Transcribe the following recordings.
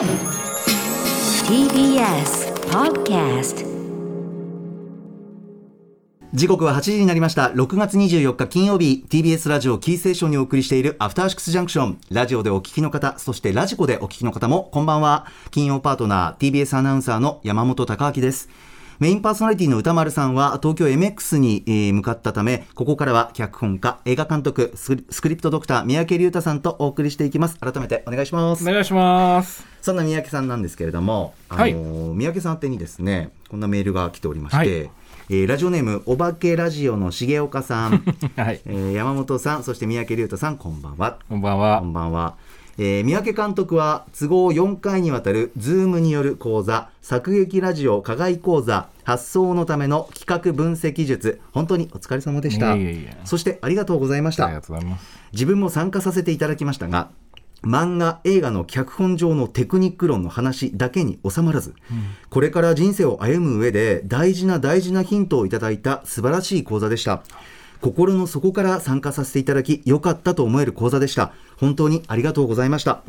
TBS Podcast 時刻は8時になりました。6月24日金曜日 TBS ラジオキーセーションにお送りしているアフターシックスジャンクション。ラジオでお聞きの方そしてラジコでお聞きの方もこんばんは。金曜パートナー TBS アナウンサーの山本貴明です。メインパーソナリティの歌丸さんは東京 MX にえー向かったためここからは脚本家映画監督スクリプトドクター三宅龍太さんとお送りしていきます改めてお願いしますお願いします。そんな三宅さんなんですけれども、あのはい三宅さん宛てにですね、こんなメールが来ておりまして、はいえーラジオネームお化けラジオの重岡さん、はい。えー山本さん、そして三宅龍太さん、こんばんは。こんばんはこ。んばんは。えー三宅監督は都合4回にわたるズームによる講座作劇ラジオ課外講座発想のための企画分析術。本当にお疲れ様でした。そしてありがとうございました。自分も参加させていただきましたが漫画映画の脚本上のテクニック論の話だけに収まらず、これから人生を歩む上で大事な大事なヒントをいただいた素晴らしい講座でした心の底から参加させていただき良かったと思える講座でした。本当にありがとうございました。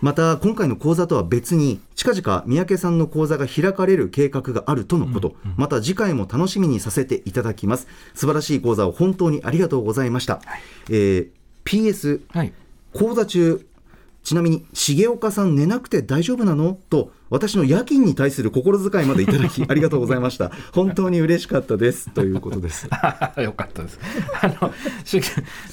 また今回の講座とは別に近々三宅さんの講座が開かれる計画があるとのこと、また次回も楽しみにさせていただきます。素晴らしい講座を本当にありがとうございました、えー PS はい。講座中ちなみに重岡さん寝なくて大丈夫なの？と私の夜勤に対する心遣いまでいただき ありがとうございました。本当に嬉しかったです。ということです。よかったです。あの、し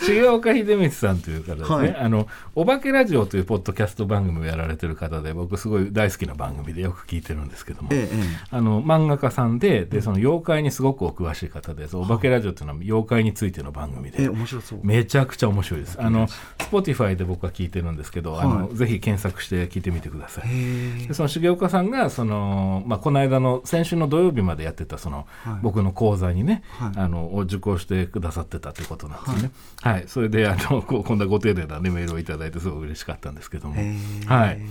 重岡秀光さんという方ですね、はい。あの、お化けラジオというポッドキャスト番組をやられてる方で、僕すごい大好きな番組でよく聞いてるんですけども、えええあの漫画家さんででその妖怪にすごくお詳しい方で、お化けラジオっていうのは妖怪についての番組で、ええ面白そう。めちゃくちゃ面白いです。あの Spotify で僕は聞いてるんですけど、あのぜひ検索して聞いてみてください。へでその重岡さんがその、まあ、この間の先週の土曜日までやってたその、はい。僕の講座にね、はい。あのを受講してくださってたということなんですね。はい、それであのこうこんなご丁寧な、ね、メールをいただいてすごく嬉しかったんですけども。えはい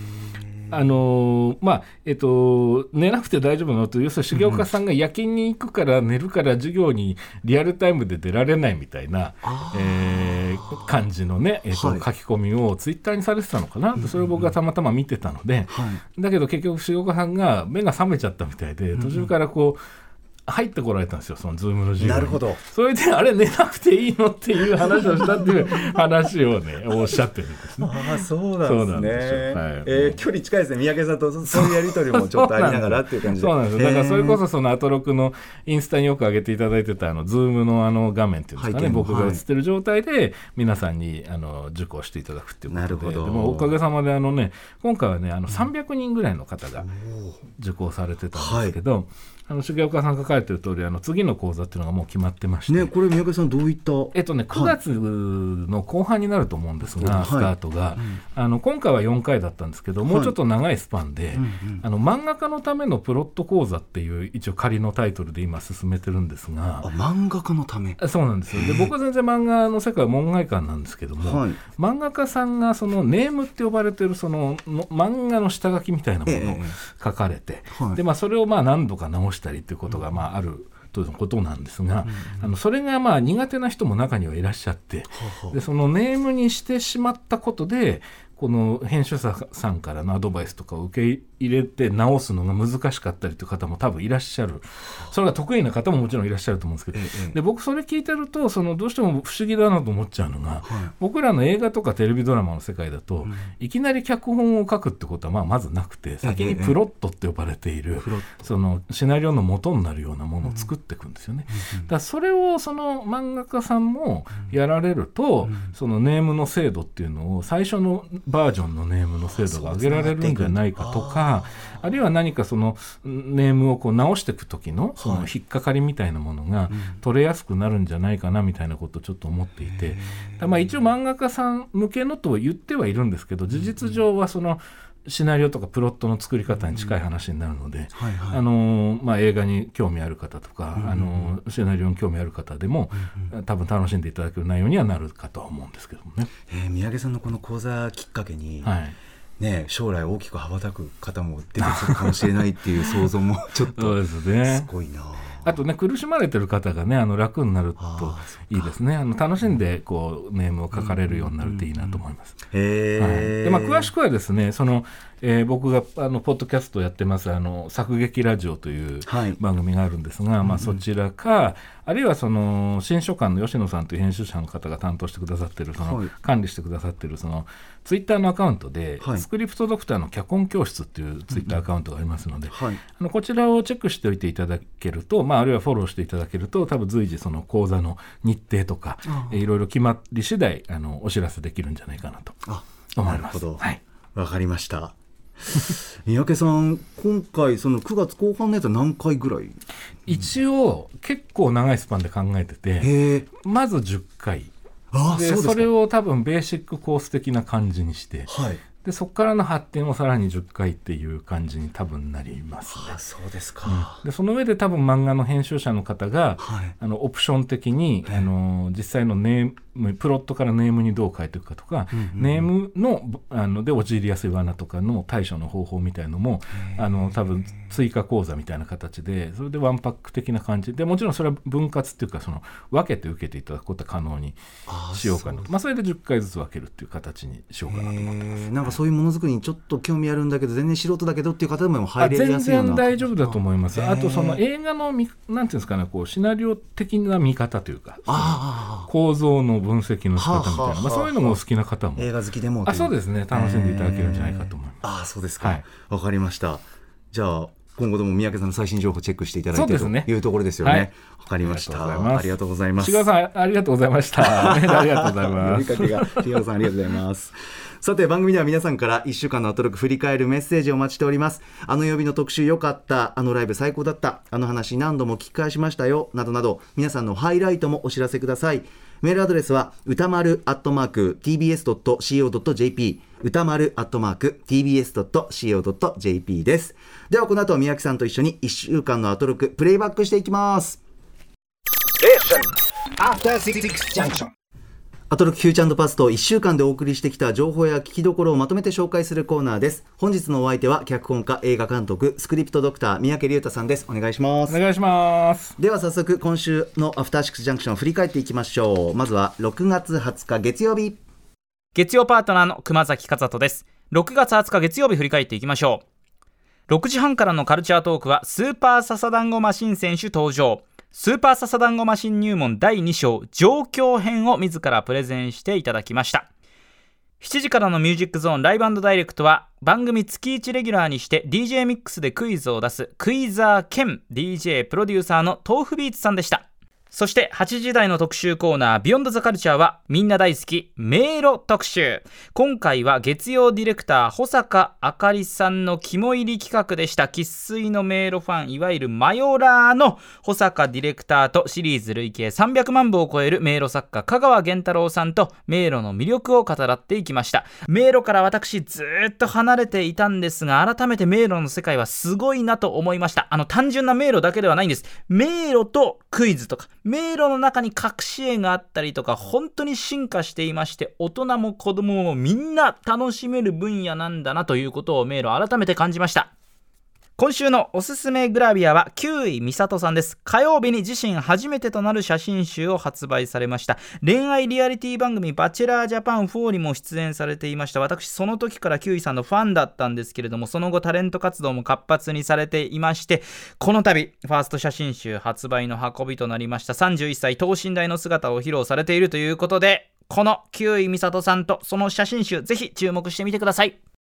あのーまあえっと、寝なくて大丈夫なのと要するに重岡さんが夜勤に行くから寝るから授業にリアルタイムで出られないみたいな、えー感じのね、えっとはい。書き込みをツイッターにされてたのかな、それを僕がたまたま見てたので、はい。だけど結局重岡さんが目が覚めちゃったみたいで途中からこう、入ってこられたんですよそのズームの授業に。なるほど。それであれ寝なくていいのっていう話をしたっていう話をね おっしゃってるんですね。ああそうなんですね。ではい。えー距離近いですね三宅さんと。そそういうやり取りもちょっとありながらっていう感じで。そうなんですよ。だからそれこそそそのアトロクのインスタによく上げていただいてたあのズームのあの画面っていうんですかね僕が映ってる状態で皆さんにあの受講していただくっていうことで。なるほど。でもおかげさまであのね今回はねあの300人ぐらいの方が受講されてたんですけど、あの重岡さんが書かれてる通りあの次の講座っていうのがもう決まってまして、ねこれ三宅さんどういった？えっとね、9月の後半になると思うんですが、はい。スタートが、あの今回は4回だったんですけど、もうちょっと長いスパンで、あの漫画家のためのプロット講座っていう一応仮のタイトルで今進めてるんですあが、漫画家のため？そうなんですよ。で僕は全然漫画の世界は門外観なんですけども、はい。漫画家さんがそのネームって呼ばれてるそのの漫画の下書きみたいなものをええ書かれて、はい。でまあ、それをまあ何度か直したりっていうことがまあある。ということなんですが、あのそれがまあ苦手な人も中にはいらっしゃって、でそのネームにしてしまったことでこの編集者さんからのアドバイスとかを受け入れて直すのが難しかったりという方も多分いらっしゃる。それが得意な方ももちろんいらっしゃると思うんですけど、ええで僕それ聞いてるとそのどうしても不思議だなと思っちゃうのが、僕らの映画とかテレビドラマの世界だと、いきなり脚本を書くってことはまあまずなくて先にプロットって呼ばれている、プロッそのシナリオの元になるようなものを作っていくんですよね。だからそれをその漫画家さんもやられると、そのネームの精度っていうのを最初のバージョンのネームの精度が上げられるんじゃないかとかあるいは何かそのネームをこう直していく時のその引っかかりみたいなものが取れやすくなるんじゃないかなみたいなことをちょっと思っていて、まあ一応漫画家さん向けのと言ってはいるんですけど事実上はそのシナリオとかプロットの作り方に近い話になるので、映画に興味ある方とか、あのシナリオに興味ある方でも、多分楽しんでいただける内容にはなるかとは思うんですけどもね。えー三宅さんのこの講座きっかけに、はい。ね、将来大きく羽ばたく方も出てくるかもしれないっていう想像もちょっ そうとですね。すごいな。あとね苦しまれてる方がねあの楽になるとあいいですね。あの楽しんでこうネームを書かれるようになるといいなと思います。へはい。え、でまあ、詳しくはですねその、えー僕があのポッドキャストをやってますあの作劇ラジオというはい。番組があるんですが、まあ、そちらかあるいはその新書館の吉野さんという編集者の方が担当してくださってるその、はい。管理してくださってるそのツイッターのアカウントで、はい。スクリプトドクターの脚本教室っていうツイッターアカウントがありますので、はい。あのこちらをチェックしておいていただけると、まあ、あるいはフォローしていただけると多分随時その講座の日程とか、えーいろいろ決まり次第あのお知らせできるんじゃないかなとあ思います。なるほど。はい。わかりました 三宅さん今回その9月後半のやつは何回ぐらい？一応結構長いスパンで考えててまず10回。あでそれを多分ベーシックコース的な感じにしてはいでそこからの発展をさらに10回っていう感じに多分なりますね。あ。そうですか、でその上で多分漫画の編集者の方が、はい。あのオプション的に、あの実際のネームプロットからネームにどう変えていくかとか、ネームのあので陥りやすい罠とかの対処の方法みたいのもあの多分追加講座みたいな形でそれでワンパック的な感じ。でもちろんそれは分割っていうかその分けて受けていただくことは可能にあしようかなと。まあ、それで10回ずつ分けるっていう形にしようかなと思ってます。へえなんかそういうものづくりにちょっと興味あるんだけど全然素人だけどっていう方でもあ入れ全やすいような然大丈夫だと思います。あとその映画のみなんていうんですかねこうシナリオ的な見方というか構造の分析の仕方みたいな、はあはまあ、そういうのもお好きな方も映画好きでもあそうすですね。楽しんでいただけるんじゃないかと思います。ああそうですか。はわ、いかりました。じゃあ今後とも三宅さんの最新情報チェックしていただいてとそうですねいうところですよねはいわかりましたありがとうございますありがとうございます志賀さんありがとうございました。ありがとうござい呼ます。びかけが、リオさんありがとうございます。さて、番組では皆さんから1週間のアトロク振り返るメッセージをお待ちしております。あの曜日の特集良かった、あのライブ最高だった、あの話何度も聞き返しましたよ、などなど、皆さんのハイライトもお知らせください。メールアドレスは、歌丸アットマーク tbs.co.jp、歌丸アットマーク tbs.co.jp です。では、この後、宮城さんと一緒に1週間のアトロクプレイバックしていきます。After Six Junction. アトロックフューチャーパスト1週間でお送りしてきた情報や聞きどころをまとめて紹介するコーナーです。本日のお相手は脚本家映画監督スクリプトドクター三宅龍太さんです。お願いします。お願いします。では早速今週のアフターシックスジャンクションを振り返っていきましょう。まずは6月20日月曜日。月曜パートナーの熊崎和人です。6月20日月曜日振り返っていきましょう。6時半からのカルチャートークはスーパーササダンゴマシン選手登場。スーパーササ団子マシン入門第2章状況編を自らプレゼンしていただきました。7時からのミュージックゾーンライブダイレクトは番組月1レギュラーにして DJ ミックスでクイズを出すクイザー兼 DJ プロデューサーの豆腐ビーツさんでした。そして8時台の特集コーナービヨンドザカルチャーはみんな大好き迷路特集。今回は月曜ディレクター保坂あかりさんの肝入り企画でした。生粋の迷路ファンいわゆるマヨラーの保坂ディレクターとシリーズ累計300万部を超える迷路作家香川源太郎さんと迷路の魅力を語らっていきました。迷路から私ずっと離れていたんですが改めて迷路の世界はすごいなと思いました。あの単純な迷路だけではないんです。迷路とクイズとか。迷路の中に隠し絵があったりとか本当に進化していまして大人も子供もみんな楽しめる分野なんだなということを迷路改めて感じました。今週のおすすめグラビアは9位美里さんです。火曜日に自身初めてとなる写真集を発売されました。恋愛リアリティ番組バチェラージャパン4にも出演されていました。私その時から9位さんのファンだったんですけれどもその後タレント活動も活発にされていましてこの度ファースト写真集発売の運びとなりました。31歳等身大の姿を披露されているということでこの9位美里さんとその写真集ぜひ注目してみてください。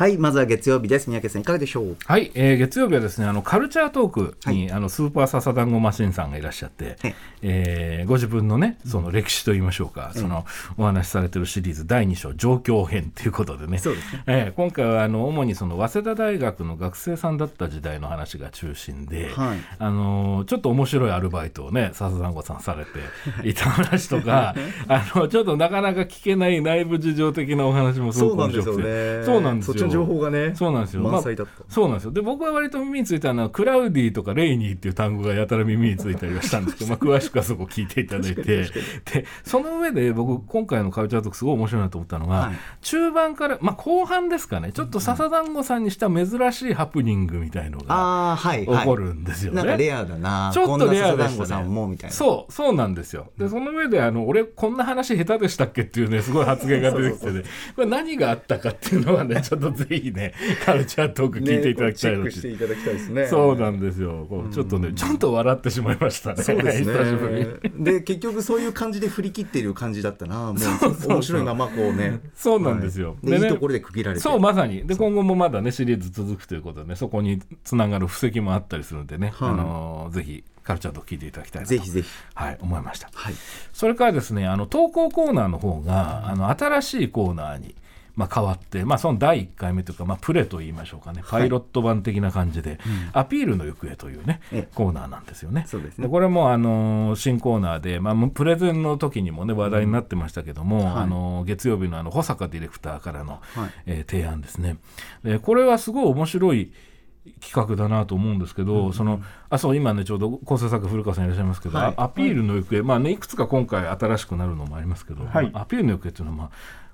はいまずは月曜日です。三宅さんいかがでしょう？はい、えー月曜日はですねあのカルチャートークに、あのスーパーササダンゴマシンさんがいらっしゃって、ええーご自分のねその歴史といいましょうか、そのお話しされてるシリーズ第2章状況編ということでね。そうですね。えー今回はあの主にその早稲田大学の学生さんだった時代の話が中心で、はい。あのーちょっと面白いアルバイトをね笹団子さんされて いた話とか あのちょっとなかなか聞けない内部事情的なお話もすごく面白くて。そうなんですよ情報がねそうなんですよ。まあそうなんですよ。で僕は割と耳についたのはクラウディとかレイニーっていう単語がやたら耳についたりはしたんですけど、まあ、詳しくはそこ聞いていただいて。でその上で僕今回のカルチャートークすごい面白いなと思ったのが、はい。中盤から、まあ、後半ですかね。ちょっと笹団子さんにした珍しいハプニングみたいのが起こるんですよね。なんかレアだな。ちょっとレアでしたこんな笹団子さんも。みたいなそうそうなんですよ。でその上であの俺こんな話下手でしたっけっていうねすごい発言が出てきてね。これ何があったかっていうのはねちょっとぜひねカルチャートーク聞いていただきたいのねしていただきたいですねそうなんですよちょっとねちょっと笑ってしまいましたねそうですね。で結局そういう感じで振り切っている感じだったな。もう 面白いままこうね。そうなんですよでねでいいところで区切られて。そうまさにで今後もまだねシリーズ続くということでねそこにつながる布石もあったりするんでね、はいあのーぜひカルチャートーク聞いていただきたいぜひぜひ。はい、思いました。はい。それからですね、あの投稿コーナーの方が、あの新しいコーナーに、まあ、変わって、まあ、その第1回目というか、まあ、プレと言いましょうかね、パイロット版的な感じで、アピールの行方というね、ええ。コーナーなんですよね。そうですね。これも、あのー新コーナーで、まあ、プレゼンの時にもね、話題になってましたけども、はい。あのー月曜日のあの保坂ディレクターからの、はい。えー提案ですね。でこれはすごい面白い企画だなと思うんですけど、そのあそう今ねちょうど構成作家古川さんいらっしゃいますけど、はい。あアピールの行方、まあねいくつか今回新しくなるのもありますけど、はい。まあアピールの行方っていうのは、まあ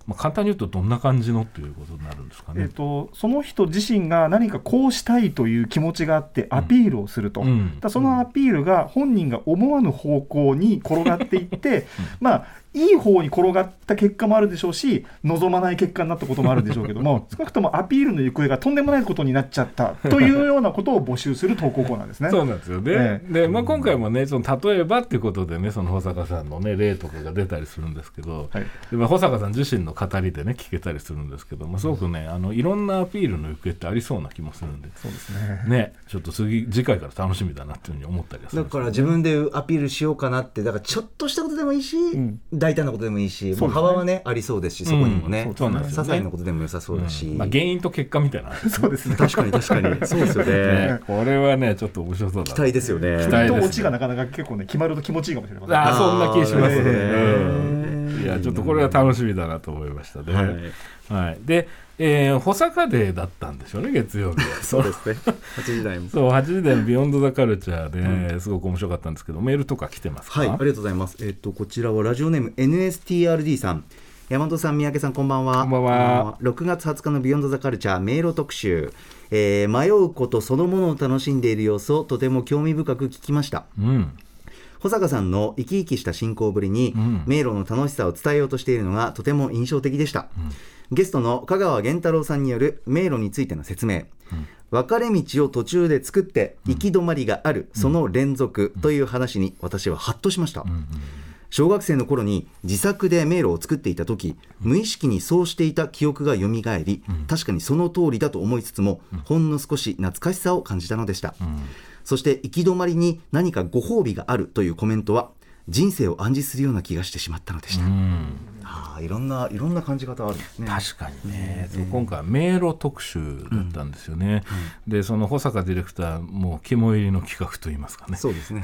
まあ、簡単に言うとどんな感じのっていうことになるんですかね。えっと、その人自身が何かこうしたいという気持ちがあってアピールをすると、うん。だそのアピールが本人が思わぬ方向に転がっていって、まあいい方に転がった結果もあるでしょうし望まない結果になったこともあるでしょうけども 少なくともアピールの行方がとんでもないことになっちゃったというようなことを募集する投稿コーナーですね。そうなんですよね。えで、まあ、今回もね、その例えばっていうことでね、その保坂さんのね、例とかが出たりするんですけど、はい。でまあ、保坂さん自身の語りでね、聞けたりするんですけど、まあ、すごくね、あのいろんなアピールの行方ってありそうな気もするんで、そうですね。ね、ちょっと次、次回から楽しみだなっていうふうに思ったりはするんですよだから自分でアピールしようかなってだからちょっとしたことでもいいし、ん大胆なことでもいいし、ね。もう幅はねありそうですしそこにもね、うんそうなん些細なことでも良さそうだし、まあ、原因と結果みたいな、そうですね。確かに確かに。そうですよね。ね、これはね、ちょっと面白そうだな期待ですよね。期待ですね。とオチがなかなか結構ね決まると気持ちいいかもしれません。ああそんな気しますね、いやちょっとこれは楽しみだなと思いましたね。ははいい。で、えー、保坂デーだったんでしょうね月曜日は。そうですね8時台もそう8時台の「Beyond the Culture で」すごく面白かったんですけどメールとか来てますか、はい、ありがとうございます。えっと、こちらはラジオネーム NSTRD さん。山本さん、三宅さん、こんばんは。こんばんは6月20日の Beyond the Culture 迷路特集。えー迷うことそのものを楽しんでいる様子をとても興味深く聞きました。うん保坂さんの生き生きした進行ぶりに、ん迷路の楽しさを伝えようとしているのがとても印象的でした、ゲストの香川源太郎さんによる迷路についての説明、分かれ道を途中で作って行き止まりがある、その連続という話に私はハッとしました、小学生の頃に自作で迷路を作っていた時無意識にそうしていた記憶がよみがえり、確かにその通りだと思いつつも、ほんの少し懐かしさを感じたのでした、そして行き止まりに何かご褒美があるというコメントは人生を暗示するような気がしてしまったのでした、ああいろんないろんな感じ方あるんですね。確かにね、そう今回は迷路特集だったんですよね、でその保坂ディレクターも肝入りの企画といいますかね。そうですね。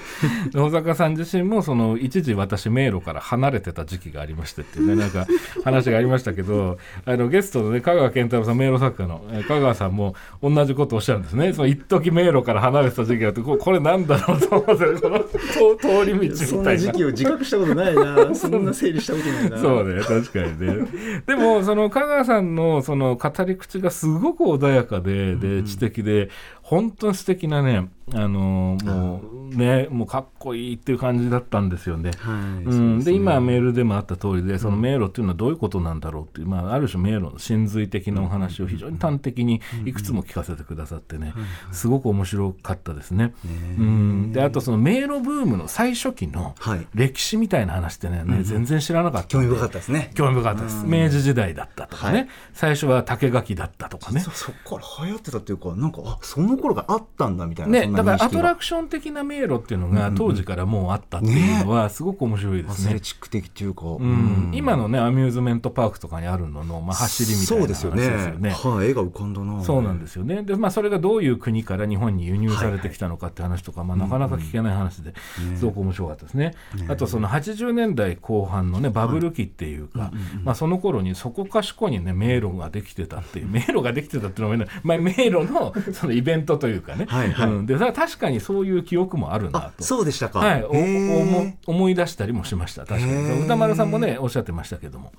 で保坂さん自身もその一時私迷路から離れてた時期がありましてっていうねなんか話がありましたけどあのゲストのね香川健太郎さん迷路作家のえー香川さんも同じことをおっしゃるんですね。その一時迷路から離れてた時期があってここれなんだろうと思ってこの通通り道そんみたいな。な時期を自覚したことないな。そんな整理したことないな。そうね確かにね。でもその香川さんのその語り口がすごく穏やかでで知的で本当に素敵なねあのもうねもうかっこいいっていう感じだったんですよね。はいうん、そうすね。で今メールでもあった通りでその迷路っていうのはどういうことなんだろうっていう、まあ、ある種迷路の真髄的なお話を非常に端的にいくつも聞かせてくださってねすごく面白かったですね。うん、であとその迷路ブームの最初期のはい。歴史みたいな話ってね,、ね全然知らなかったんで。興味深かったですね。興味深かったです、明治時代だったとかね、はい。最初は竹垣だったとかね。そそっから流行ってたっていうかなんかあその頃があったんだみたいなね、そんなだからアトラククション的な迷路っていうのが当時からもうあったっていうのはすごく面白いですね。アスレ。チック的っていうか、ううん、今のねアミューズメントパークとかにあるのの、まあ、走りみたいな話ですよね。はい、絵が浮かんだな。そうなんですよね。で、まあ、それがどういう国から日本に輸入されてきたのかって話とか、まあ、なかなか聞けない話ですごく面白かったですね。あとその80年代後半のねバブルる期っていうか、まあ、その頃にそこかしこにね迷路ができてたっていう迷路ができてたっていうのは、ねまあ、迷路のそのイベントというかね。はいはい。うん。で確かにそういう記憶もあるなあと。そうでしたか。はい、お思思い出したりもしました。確かに。歌丸さんもねおっしゃってましたけども、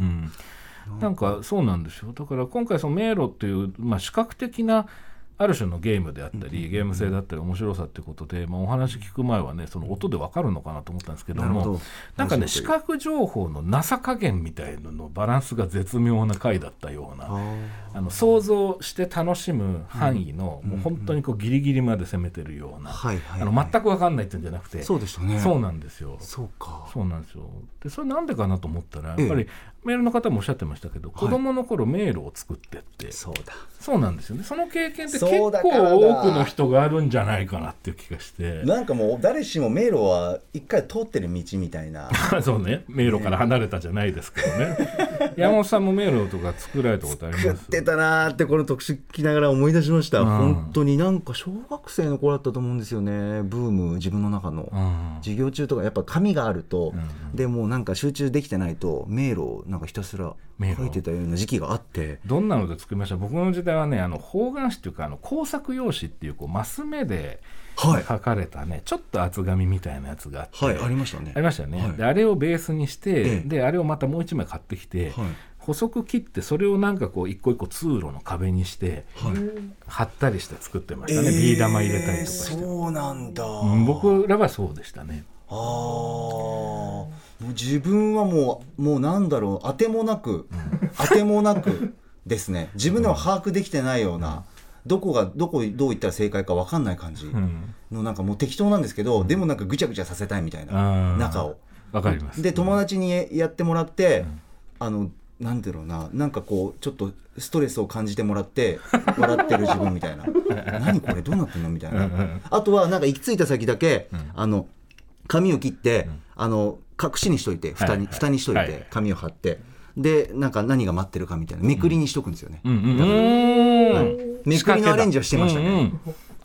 うん、なんかそうなんですよ。だから今回その迷路っていう、まあ、視覚的なある種のゲームであったりゲーム性だったり面白さってことで、まあ、お話聞く前はねその音でわかるのかなと思ったんですけどもなんかね視覚情報のなさ加減みたいなのバランスが絶妙な回だったようなああの想像して楽しむ範囲の、もう本当にこうギリギリまで攻めてるような、あの全く分かんないっていうんじゃなくてそうでしたね。そうなんですよ。そうか。そうなんですよ。でそれなんでかなと思ったらやっええぱりメールの方もおっしゃってましたけど、子供の頃迷路を作ってって。そうだ。そうなんですよね。その経験って結構多くの人があるんじゃないかなっていう気がして。なんかもう誰しも迷路は一回通ってる道みたいな。そうね。迷路から離れたじゃないですけどね。山本さんも迷路とか作られたことあります？食ってたなーってこの特集聞きながら思い出しました、うん。本当になんか小学生の頃だったと思うんですよね。ブーム自分の中の、うん。授業中とかやっぱ紙があると、うんでもうなんか集中できてないと迷路をなんかひたすら書いてたような時期があって。どんなので作りました？僕の時代はねあの方眼紙っていうかあの工作用紙っていうこうマス目ではい。書かれたねちょっと厚紙みたいなやつがあって、はいありましたね。ありましたよね、はい。であれをベースにして、ええ。であれをまたもう一枚買ってきて、はい。細く切ってそれをなんかこう一個一個通路の壁にして、貼ったりして作ってましたね、ビー玉入れたりとかして、そうなんだ、うん僕らはそうでしたね。ああ自分はもうもうなんだろう当てもなく、当てもなくですね。自分でも把握できてないような、どこがどこどう言ったら正解か分かんない感じうん。のなんかもう適当なんですけど、でもなんかぐちゃぐちゃさせたいみたいな。中を。わかります。で友達にやってもらって、あのなんていうのな。なんかこうちょっとストレスを感じてもらって笑ってる自分みたいな。何これ？どうなってんの？みたいな。あとはなんか行き着いた先だけ、あの紙を切って、あの隠しにしといて蓋に,、蓋にしといはい。て紙を貼って。でなんか何が待ってるかみたいな。めくりにしとくんですよね、めくりのアレンジはしてましたね、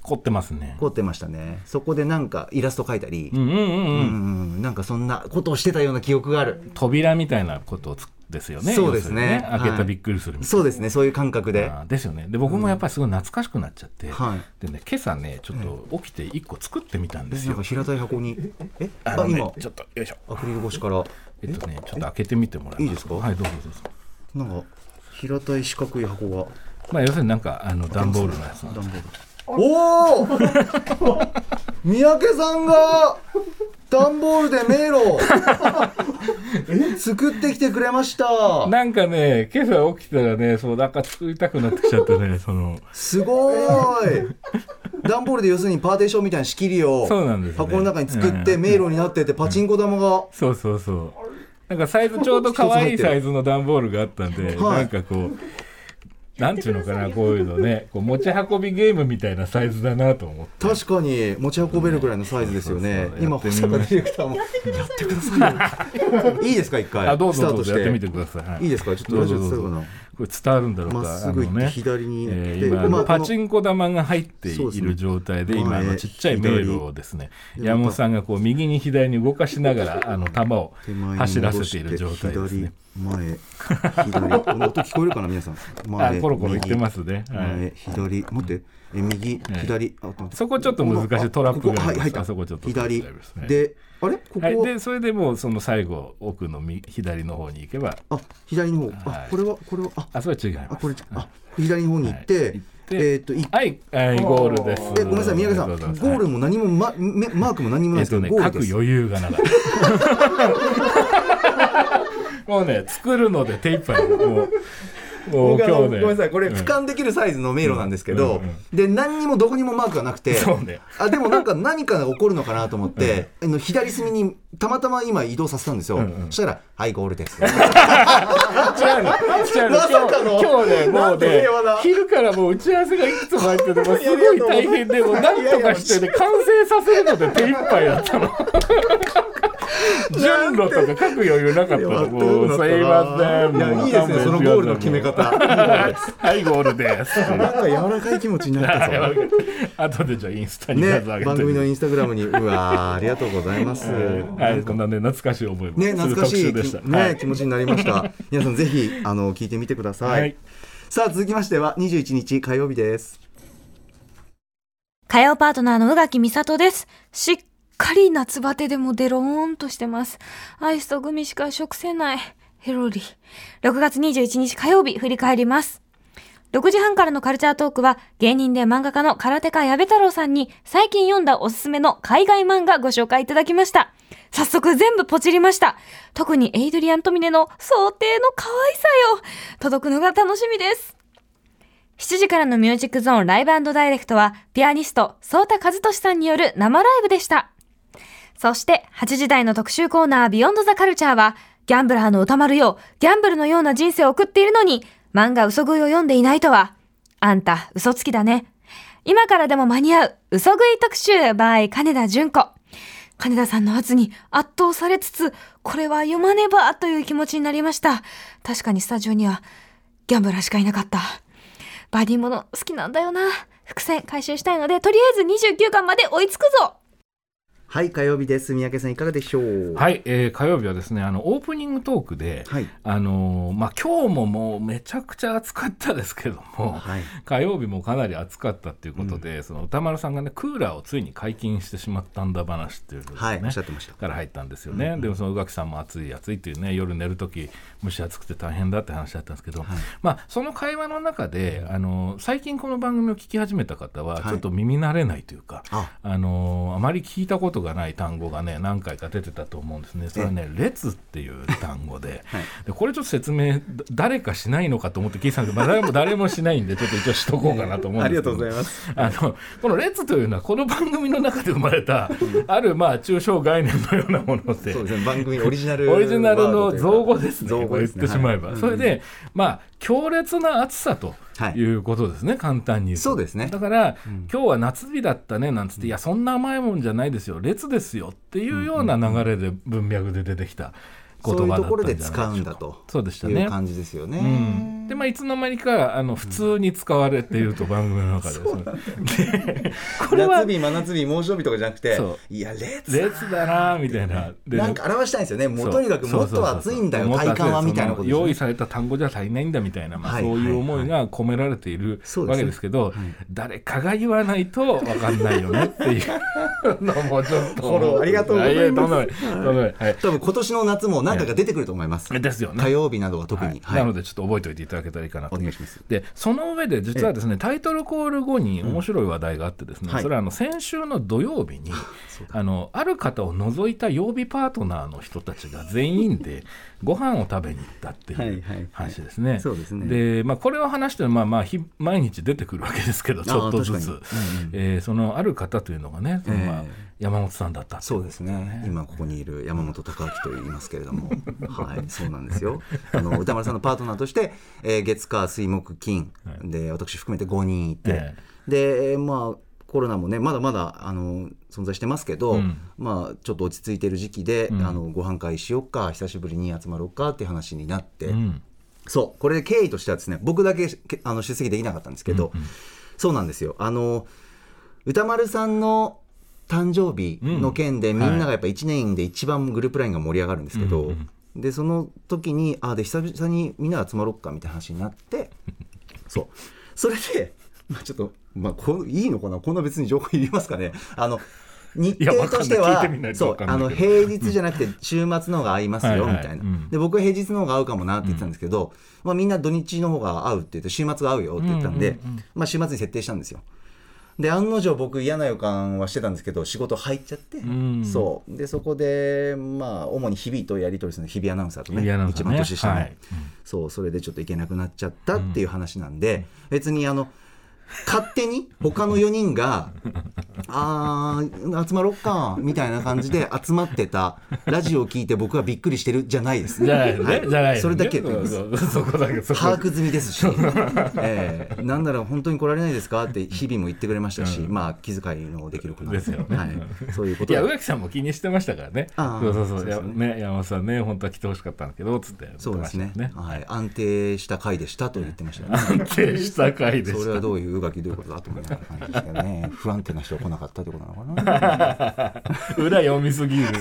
凝ってますね。凝ってましたね。そこでなんかイラスト描いたり、うんうんうんうん。うんうんなんかそんなことをしてたような記憶がある。扉みたいなことをつですよね。そうですね。要するに開けたはいびっくりするみたいな。そうですね。そういう感覚で。ですよね。で僕もやっぱりすごい懐かしくなっちゃって、はい。でね今朝ねちょっと起きて一個作ってみたんですよ。なんか、平たい箱に。え？あのねあ今。ちょっとよいしょ。アクリル越しから。えっとねちょっと開けてみてもらえます。いいですか？はいどうぞどうぞ。なんか平たい四角い箱が。まあ要するになんかあの段ボールのやつ段ボールおお三宅さんが段ボールで迷路。作ってきてくれました。なんかね今朝起きたらねそうなんか作りたくなってきちゃってね その。すごーい。段ボールで要するにパーテーションみたいな仕切りをそうなんですね。箱の中に作ってうん迷路になっててパチンコ玉が。そうそうそう。なんかサイズちょうど可愛いサイズの段ボールがあったんで、はい。なんかこうなんていうのかなこういうのね。こう持ち運びゲームみたいなサイズだなと思って。確かに持ち運べるぐらいのサイズですよね。そうそう今保坂ディレクターも。やってくださいよ。いいですか一回。あどうぞどうスタートして。ぞやってみてください、はい。いですかちょっとこれ伝わるんだろうか。あのね。左にえー今、まあパチンコ玉が入っている状態で今のちっちゃい迷路をですね左山本さんがこう右に左に動かしながらあの球を走らせている状態ですね。左前左この音聞こえるかな皆さん。あ前コロコロ言ってますね、右。はい。前左。待ってえ右左。そこちょっと難しいトラップがありますはい入ったあそこちょっと左。であれ？ここ？はい、でそれでもうその最後奥の右左の方に行けば。あ左の方。はい。あこれはこれはあ。あそれは違います。あこれあ左の方に行ってはい。行ってえーっといはい、はい、ゴールです。えごめんなさい宮家さん。ゴールも何もマめマークも何もないえっとね、ですけどゴールです。書く余裕がなかった。もうね、作るので手一杯。もう僕あ。ごめんなさい。これうん。俯瞰できるサイズの迷路なんですけど、で何にもどこにもマークがなくてあでもなんか何かが起こるのかなと思って、あの左隅にたまたま今移動させたんですよ、そしたら「はいゴールです」違うの。違うの。まさかの。今日、ね、もうね昼からもう打ち合わせがいくつも入ってて、すごい大変で、もうなんとかしてね、完成させるので手一杯だったの。順路とか書く余裕なかったのもう。すいません。いやもういいですねそのゴールの決め方。はいゴールです。なんか柔らかい気持ちになったぞ後でじゃあインスタにね番組のインスタグラムに。うわーありがとうございます。はいこんなね懐かしい思いも。ね、懐かしいね、はい。気持ちになりました。皆さんぜひあの聞いてみてください。はい。さあ続きましては21日火曜日です。火曜パートナーの宇垣美里です。しっかり夏バテでもデローンとしてます。アイスとグミしか食せない。ヘロリ。6月21日火曜日振り返ります。6時半からのカルチャートークは芸人で漫画家の空手家矢部太郎さんに最近読んだおすすめの海外漫画ご紹介いただきました。早速全部ポチりました。特にエイドリアン・トミネの想定の可愛さよ。届くのが楽しみです。7時からのミュージックゾーンライブダイレクトは、ピアニスト、ソータ和俊さんによる生ライブでした。そして、8時台の特集コーナー、ビヨンドザカルチャーは、ギャンブラーの歌丸よ、ギャンブルのような人生を送っているのに、漫画嘘食いを読んでいないとは、あんた、嘘つきだね。今からでも間に合う、嘘食い特集 by 金田純子。金田さんの圧に圧倒されつつ、これは読まねばという気持ちになりました。確かにスタジオには、ギャンブラーしかいなかった。バディもの好きなんだよな。伏線回収したいので、とりあえず29巻まで追いつくぞはい火曜日です。三宅さんいかがでしょう？はい、えー火曜日はですねあのオープニングトークで、はい。あのーまあ、今日ももうめちゃくちゃ暑かったですけども、はい。火曜日もかなり暑かったっていうことで、その歌丸さんがねクーラーをついに解禁してしまったんだ話っていうのね、はいおっしゃってました。から入ったんですよね、でもその宇垣さんも暑い暑いっていうね夜寝る時蒸し暑くて大変だって話だったんですけど、まあ、その会話の中であの最近この番組を聞き始めた方はちょっと耳慣れないというか、あ。あのあまり聞いたことがない単語がね何回か出てたと思うんですね。それはね「列」っていう単語で, でこれちょっと説明だ誰かしないのかと思って聞いてたんですけど、まあ、誰も 誰もしないんでちょっと一応しとこうかなと思うんありですけど、がとうございます。あのこの「列」というのはこの番組の中で生まれたあるまあ抽象概念のようなものでそうですね。番組 オリジナルオリジナルの造語ですね、ね。言ってしまえば、はい。それで、まあ、強烈な暑さとはい。いうことですね、簡単に。そうですね。だから、今日は夏日だったねなんつって、いや、そんな甘いもんじゃないですよ、列ですよっていうような流れで文脈で出てきた。言そういうところで使うんだとそうでしたね。いう感じですよね。うん、でまあいつの間にかあの普通に使われていると番組の中で。これは夏日真夏日猛暑日とかじゃなくてそいや列列だなみたいな。でなんか表したいんですよね。もうとにかくもっと暑いんだよ。体感はみたいなことね。用意された単語じゃ足りないんだみたいな、まあはいそういう思いが込められているわけですけど、誰かが言わないと分かんないよねっていうのもちょっと。ありがとうございます。多分今年の夏も何回か出てくると思います。ですよね。火曜日などは特に、はい。なのでちょっと覚えておいていただけたらいいかなとお願いします。でその上で実はですねタイトルコール後に面白い話題があってですね、はい。それはあの先週の土曜日にあのある方を除いた曜日パートナーの人たちが全員で ご飯を食べに行ったってはいいうはいはい話ですね。そうですね。で、まあ、これを話してるまあまあひ毎日出てくるわけですけどちょっとずつ。うんうんえーそのある方というのがね、そのまあえ山本さんだったって。いそうですね。今ここにいる山本隆明と言いますけれども。はいそうなんですよ。あの歌丸さんのパートナーとして、えー月火水木金。で私含めて5人いて、えでまあコロナもねまだまだあの存在してますけど、うん。まあちょっと落ち着いてる時期で、うん。あのご飯会しよっか久しぶりに集まろうかっていう話になって、うん。そう。これ経緯としてはですね僕だけけあの出席できなかったんですけど、そうなんですよ。あの歌丸さんの誕生日の件で、うん。みんながやっぱ1年で一番グループラインが盛り上がるんですけど、でその時にあで久々にみんなで集まろうかみたいな話になって そう。それで、まあ、ちょっと、まあ、こういいのかな？こんな別に情報いりますかね？あの日程としてはそうあの平日じゃなくて週末の方が合いますよみたいな、うん。で僕は平日の方が合うかもなって言ってたんですけど、まあ、みんな土日の方が合うって言って週末が合うよって言ったんで、まあ、週末に設定したんですよで案の定僕嫌な予感はしてたんですけど仕事入っちゃって、ん。そう。でそこでまあ主に日々とやり取りするの日々アナウンサーとね日々アナウンサ一番年下の、はい。そうそれでちょっと行けなくなっちゃったっていう話なんで、別にあの勝手に他の4人があー集まろっかみたいな感じで集まってたラジオを聞いて僕はびっくりしてるじゃないですじゃないね、はい。じゃないね。それだけ。そうそうそこだけそこ。把握済みですし、えーなんなら本当に来られないですか？って日々も言ってくれましたし、まあ気遣いのできる子な。んですよね。はい、そういうことで。いや宇垣さんも気にしてましたからね。あー。そうそうそう。そうですね。ね山本さんね本当は来てほしかったんだけどつってそうですね。言ってまはい、安定した回でしたと言ってましたね。安定した回でした。それはどういう宇垣どういうことだと思いながら。ね不安定な人が来なかったってことなのかな。裏読みすぎる。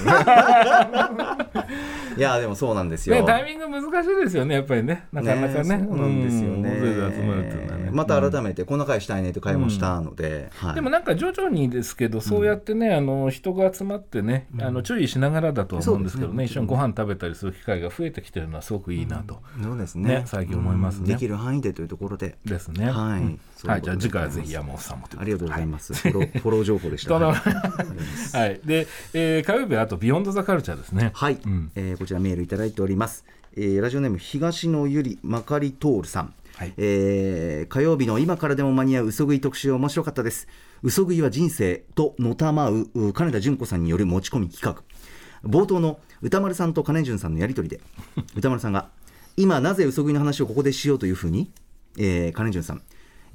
いやでもそうなんですよ、ねタイミング難しいですよねやっぱりね。なかなかね。そうなんですよね、ね。また改めてこんな会したいねと会もしたので、はい。でもなんか徐々にですけど、そうやってね、あの人が集まってね、あの注意しながらだとは思うんですけどね、一緒にご飯食べたりする機会が増えてきてるのはすごくいいなと、そうですね。ね最近思いますね。うん。できる範囲でというところで。ですね。はいはい、じゃあ次回はぜひ山本さんもありがとうございます、フォローフォロー情報でした。はない。はい、で、えー火曜日はあとビヨンドザカルチャーですね。はい、ん。えーこちらメールいただいております、えーラジオネーム東野ゆりまかりとおるさん、はい。えー火曜日の今からでも間に合う嘘食い特集面白かったです。嘘食いは人生とのたまうう金田純子さんによる持ち込み企画。冒頭の歌丸さんと金潤さんのやり取りで。歌丸さんが今なぜ嘘食いの話をここでしようというふうに、えー金潤さん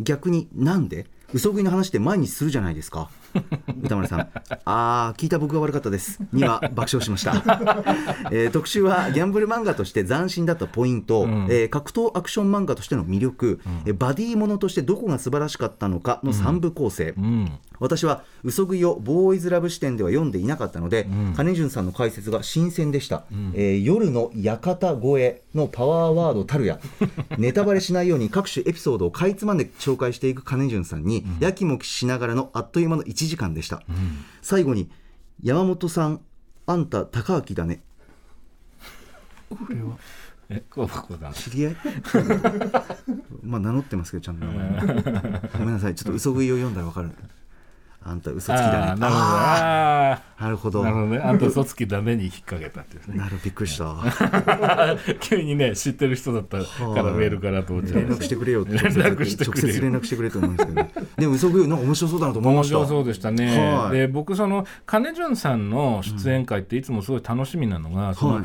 逆になんで？嘘食いの話って前にするじゃないですか。歌丸さん。あー聞いた僕が悪かったです。には爆笑しました、えー特集はギャンブル漫画として斬新だったポイント、えー格闘アクション漫画としての魅力、えーバディものとしてどこが素晴らしかったのかの3部構成、うん、私は嘘食いをボーイズラブ視点では読んでいなかったので、金潤さんの解説が新鮮でした、えー夜の館越えのパワーワードたるや ネタバレしないように各種エピソードをかいつまんで紹介していく金潤さんに、やきもきしながらのあっという間の1時間でした、最後に山本さんあんた高明だね。え、こう、こうだ。知り合い？まあ名乗ってますけどちゃんと名前 ごめんなさい。ちょっと嘘食いを読んだらわかるあんた嘘つきだね。なるほど。あなるほど。ーなるほどね。あんた嘘つきだねに引っ掛けたっていうね。なるびっくりした。急にね、知ってる人だったからメールからと思っちゃい連絡ましてくれよって。連絡してくれよ。直接連絡してくれと思うんですけど、でも嘘食いなんか面白そうだなと思いました面白そうでしたね、はい。で僕その金潤さんの出演会っていつもすごい楽しみなのが、そのはい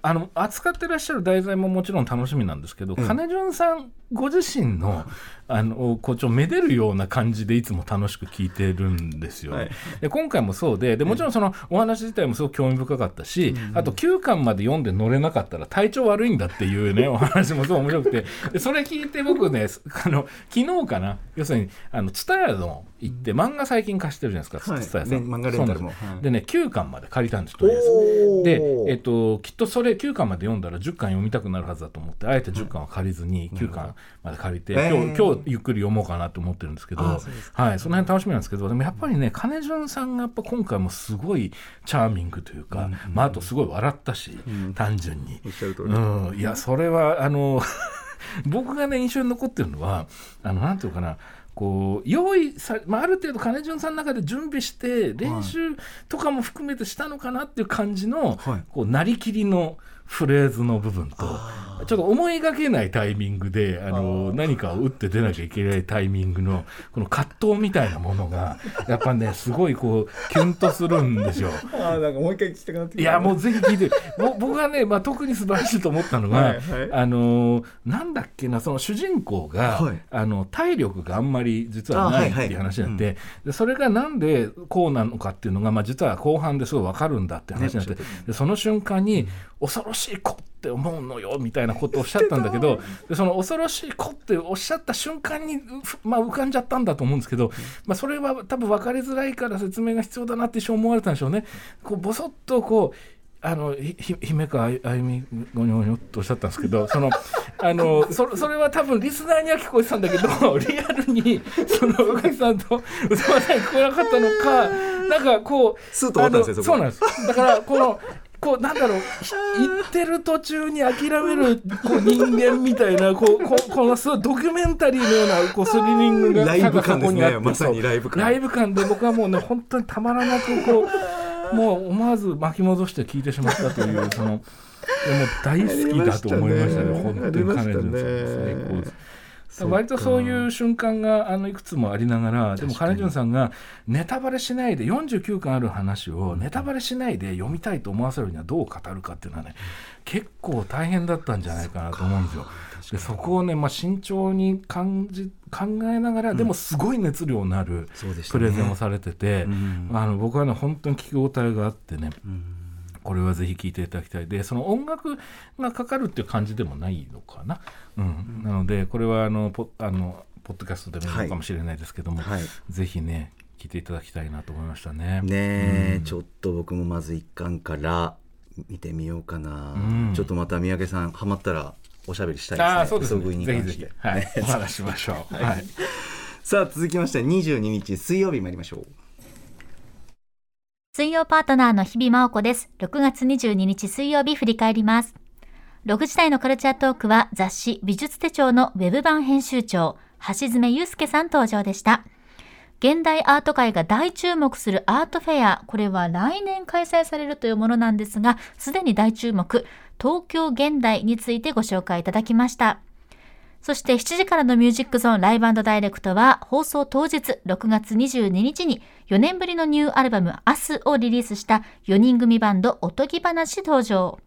あの扱ってらっしゃる題材ももちろん楽しみなんですけど、金潤さんご自身の あのこうちょっとめでるような感じでいつも楽しく聞いてるんですよ、はい。で今回もそうででもちろんそのお話自体もすごく興味深かったし、あと9巻まで読んで乗れなかったら体調悪いんだっていうね お話もすごい面白くて。でそれ聞いて僕ね あの昨日かな要するにあの蔦屋の行って漫画最近貸してるじゃないですかはい。蔦屋さん、ね漫画レンタルも。でね9巻まで借りたんですとりあえず。で、えっと、とそれ9巻まで読んだら10巻読みたくなるはずだと思ってあえて10巻は借りずに9巻まで借りて、へー今日今日ゆっくり読もうかなと思ってるんですけどはい、その辺楽しみなんですけどでもやっぱりね金潤さんがやっぱ今回もすごいチャーミングというか、まあ、あとすごい笑ったし、単純に。いやそれはあの 僕がね印象に残ってるのはあのなんていうのかなこう用意さ、まあ、ある程度金潤さんの中で準備して練習とかも含めてしたのかなっていう感じの、はい。こうなりきりのフレーズの部分とちょっと思いがけないタイミングであの何かを打って出なきゃいけないタイミングのこの葛藤みたいなものが やっぱねすごいこうキュンとするんですよ。あーなんかもう一回聞きたくなっていやもうぜひ聞いて。ぼ 僕がね、まあ、特に素晴らしいと思ったのが、はいはい。あのーなんだっけなその主人公が、はい。あの体力があんまり実はないっていう話になって、でそれがなんでこうなのかっていうのが、まあ、実は後半ですごい分かるんだって話になって、ねでその瞬間に、恐ろしい子って思うのよみたいなことをおっしゃったんだけどでその恐ろしい子っておっしゃった瞬間に、ふまあ、浮かんじゃったんだと思うんですけど、まあ、それは多分分かりづらいから説明が必要だなって一瞬思われたんでしょうね。こうボソッとこうあの姫川あゆみごにょごにょっとおっしゃったんですけどその あのそそれは多分リスナーには聞こえてたんだけど リアルにその宇垣さんと宇佐間さんに聞こえなかったのかなんかこうスーッと終わったんですよそこあのそうなんです。だからこのこうなんだろうひ言ってる途中に諦めるこう人間みたいなこうここのすごいドキュメンタリーのようなこうスリリングがライブ感ですね。まさにライブ感。ライブ感で僕はもうね本当にたまらなくこうもう思わず巻き戻して聞いてしまったというそのいやもう大好きだと思いましたね。本当に金潤さん最高ですら割とそういう瞬間があのいくつもありながらでも金潤さんがネタバレしないで49巻ある話をネタバレしないで読みたいと思わせるにはどう語るかっていうのはね結構大変だったんじゃないかなと思うんですよ。でそこをね、まあ、慎重に感じ考えながら、でもすごい熱量のあるプレゼンをされてて、ん。あの僕はね本当に聞き応えがあってね、これはぜひ聴いていただきたい。でその音楽がかかるっていう感じでもないのかな、うん。なのでこれはあのポあのポッドキャストでもいいのかもしれないですけども、はい。ぜひね聞いていただきたいなと思いましたね。ねえ、ちょっと僕もまず一巻から見てみようかな、うん。ちょっとまた三宅さんハマったらおしゃべりしたいですね。ああそうです急ぐにね。ぜひぜひ、はい、お話ししましょう。はい。さあ続きまして22日水曜日参りましょう水曜パートナーの日々真央子です。6月22日水曜日振り返ります。6時台のカルチャートークは雑誌美術手帳のウェブ版編集長、橋爪祐介さん登場でした。現代アート界が大注目するアートフェア、これは来年開催されるというものなんですが、すでに大注目、東京現代についてご紹介いただきました。そして7時からのミュージックゾーンライブダイレクトは放送当日6月22日に4年ぶりのニューアルバム明日をリリースした4人組バンドおとぎ話登場。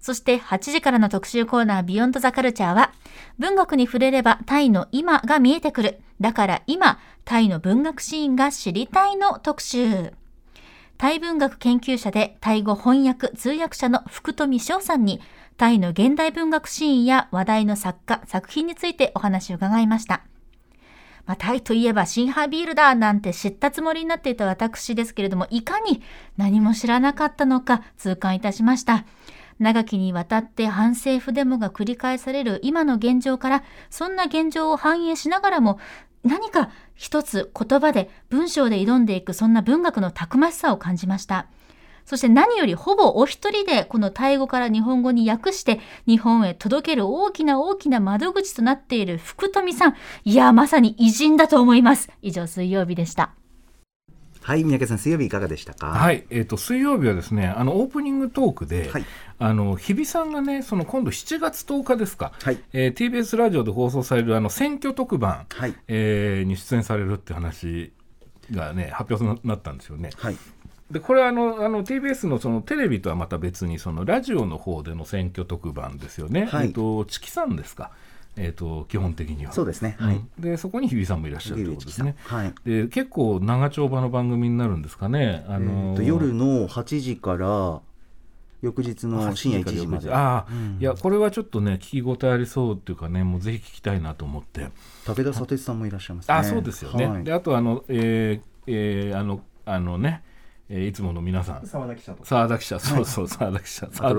そして8時からの特集コーナービヨンドザカルチャーは文学に触れればタイの今が見えてくる。だから今、タイの文学シーンが知りたいの特集。タイ文学研究者でタイ語翻訳通訳者の福富翔さんにタイの現代文学シーンや話題の作家、作品についてお話を伺いました。まあ、タイといえばシンハービールだなんて知ったつもりになっていた私ですけれども、いかに何も知らなかったのか痛感いたしました。長きにわたって反政府デモが繰り返される今の現状から、そんな現状を反映しながらも、何か一つ言葉で文章で挑んでいくそんな文学のたくましさを感じました。そして何よりほぼお一人でこのタイ語から日本語に訳して日本へ届ける大きな大きな窓口となっている福富さん。いや、まさに偉人だと思います。以上、水曜日でした。はい三宅さん水曜日いかがでしたか？はい、えっ、と水曜日はですね、あのオープニングトークで、はい。あの日比さんがね、その今度7月10日ですか、はい。えー TBS ラジオで放送されるあの選挙特番、はい。えーに出演されるって話がね発表になったんですよね。はい。でこれはあのあの TBS のそのテレビとはまた別にそのラジオの方での選挙特番ですよね。はい。えっ、とチキさんですか？えっ、と基本的には。そうですね。うん。はい。でそこに日比さんもいらっしゃるということですね。はい。で結構長丁場の番組になるんですかね。あえのーと夜の8時から翌日の深夜1時まで。ああ、いやこれはちょっとね聞き応えありそうっていうかねもうぜひ聞きたいなと思って、武田砂鉄さんもいらっしゃいますね。あそうですよね、はい。であとあのえーえーあのあのね、えーいつもの皆さん。沢田記者と澤田記者。そうそう澤田記者。澤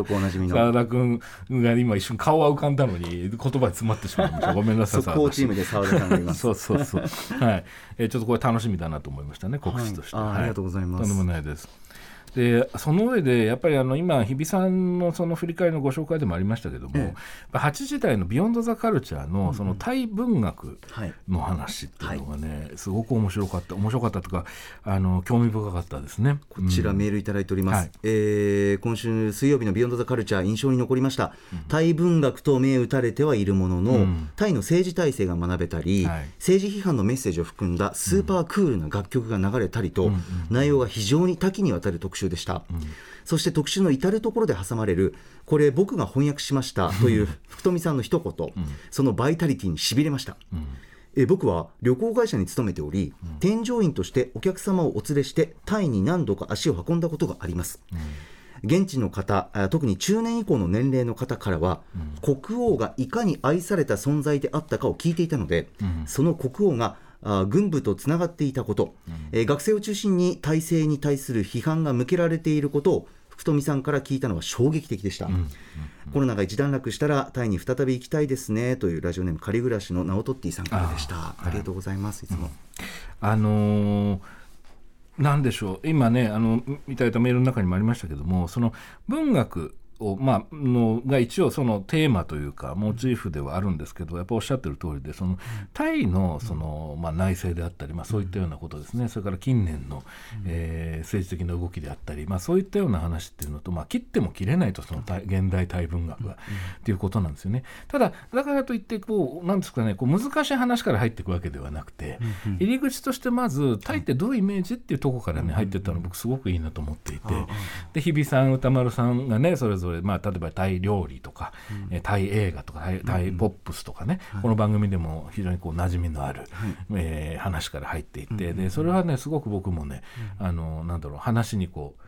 田君が今一瞬顔は浮かんだのに言葉に詰まってしまいました。ごめんなさい速攻チームで澤田さんがいます。そうそうそう。はい、えーちょっとこれ楽しみだなと思いましたね告知として、はい。はい。あありがとうございます。とんでもないですでその上でやっぱりあの今日比さんのその振り返りのご紹介でもありましたけども、ええ。やっぱ8時台の「Beyond the Culture の」そのタイ文学はいの話っていうのがね、すごく面白かった面白かったとかあの興味深かったですね。こちらうん。メールいただいております、はい。えー今週水曜日の「Beyond the Culture」印象に残りました、タイ文学と銘打たれてはいるものの、うん。タイの政治体制が学べたり、はい。政治批判のメッセージを含んだスーパークールな楽曲が流れたりと、うんうん。内容が非常に多岐にわたる特集でした、そして特集の至る所で挟まれるこれ僕が翻訳しましたという福富さんの一言、そのバイタリティにしびれました、え僕は旅行会社に勤めており、添乗員としてお客様をお連れしてタイに何度か足を運んだことがあります、現地の方あ特に中年以降の年齢の方からは、国王がいかに愛された存在であったかを聞いていたので、その国王があ軍部とつながっていたこと、えー学生を中心に体制に対する批判が向けられていることを福富さんから聞いたのは衝撃的でした、コロナが一段落したらタイに再び行きたいですねというラジオネーム仮暮らしのナオトッティさんからでした。あ,、りがとうございますいつも、あのーなんでしょう。今ねあのいただいたメールの中にもありましたけどもその文学を、まあのが一応そのテーマというかモチーフではあるんですけどやっぱおっしゃってる通りでそのタイのその、まあ、内政であったり、まあ、そういったようなことですね。それから近年の、えー政治的な動きであったり、まあ、そういったような話っていうのと、まあ、切っても切れないとその対現代大文学が、っていうことなんですよね。ただだからといってこうなんですかねこう難しい話から入っていくわけではなくて、入り口としてまずタイってどういうイメージっていうところからね入っていったの僕すごくいいなと思っていて、で日比さん歌丸さんがねそれぞれ、まあ、例えばタイ料理とか、えータイ映画とかタイポップスとかね、この番組でも非常にこう馴染みのある、えー話から入っていって、でそれはねすごく僕もね、あのなんだろう話にこう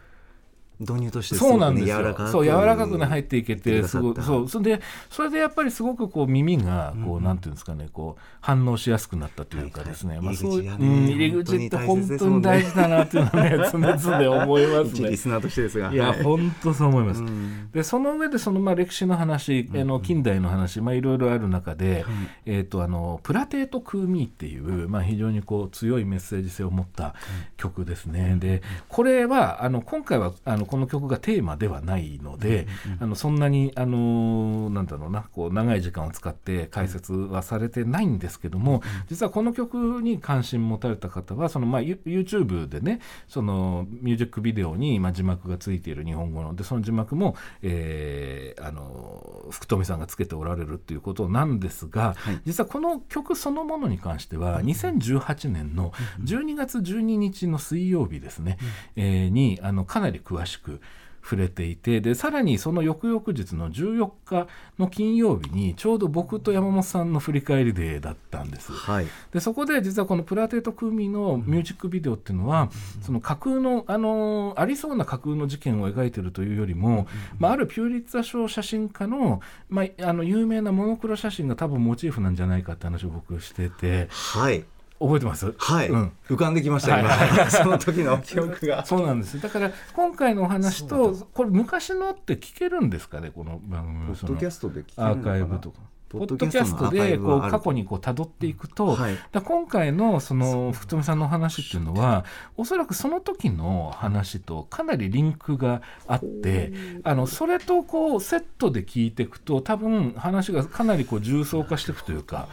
導入としてそうなんですよ。柔らかくそう柔らかくね入っていけてすごいそうそれでそれでやっぱりすごくこう耳がこう、なんていうんですかねこう反応しやすくなったというかですね。はいはいまあそう入り口がねうん入り口って本本当に大事だなっていうのはね常々思いますね一 リ。スナーとしてですがいやはい本当そう思います。うんでその上でそのまあ歴史の話、あの近代の話、まあいろいろある中で、えっ、とあのプラテート・クーミーっていう、まあ非常にこう強いメッセージ性を持った曲ですね。でこれはあの今回はあのこの曲がテーマではないので、あのそんなにあのなんだろうなこう長い時間を使って解説はされてないんですけども、実はこの曲に関心持たれた方はそのまあ You- YouTube でねそのミュージックビデオにまあ字幕がついている日本語のでその字幕も、えーあの福富さんがつけておられるっていうことなんですが、実はこの曲そのものに関しては2018年の12月12日の水曜日ですね、えーにあのかなり詳しく触れていてでさらにその翌々日の14日の金曜日にちょうど僕と山本さんの振り返りデーだったんです。はい。でそこで実はこのプラテート・クーミーのミュージックビデオっていうのは、その架空の、あのーありそうな架空の事件を描いてるというよりも、まあ、あるピューリッツァ賞写真家の,、まあ、あの有名なモノクロ写真が多分モチーフなんじゃないかって話を僕してて。はい覚えてます？はい、うん。浮かんできました、今、その時の記憶が。そうなんです。だから今回のお話とこれ昔のって聞けるんですかね？この番組のそのストで聞アーカイブとか。ポポッドキャストでこう。過去ににこう辿っていくと、はい。だ今回のその福富さんのお話っていうのはおそらくその時の話とかなりリンクがあってあのそれとこうセットで聞いていくと多分話がかなりこう重層化していくというか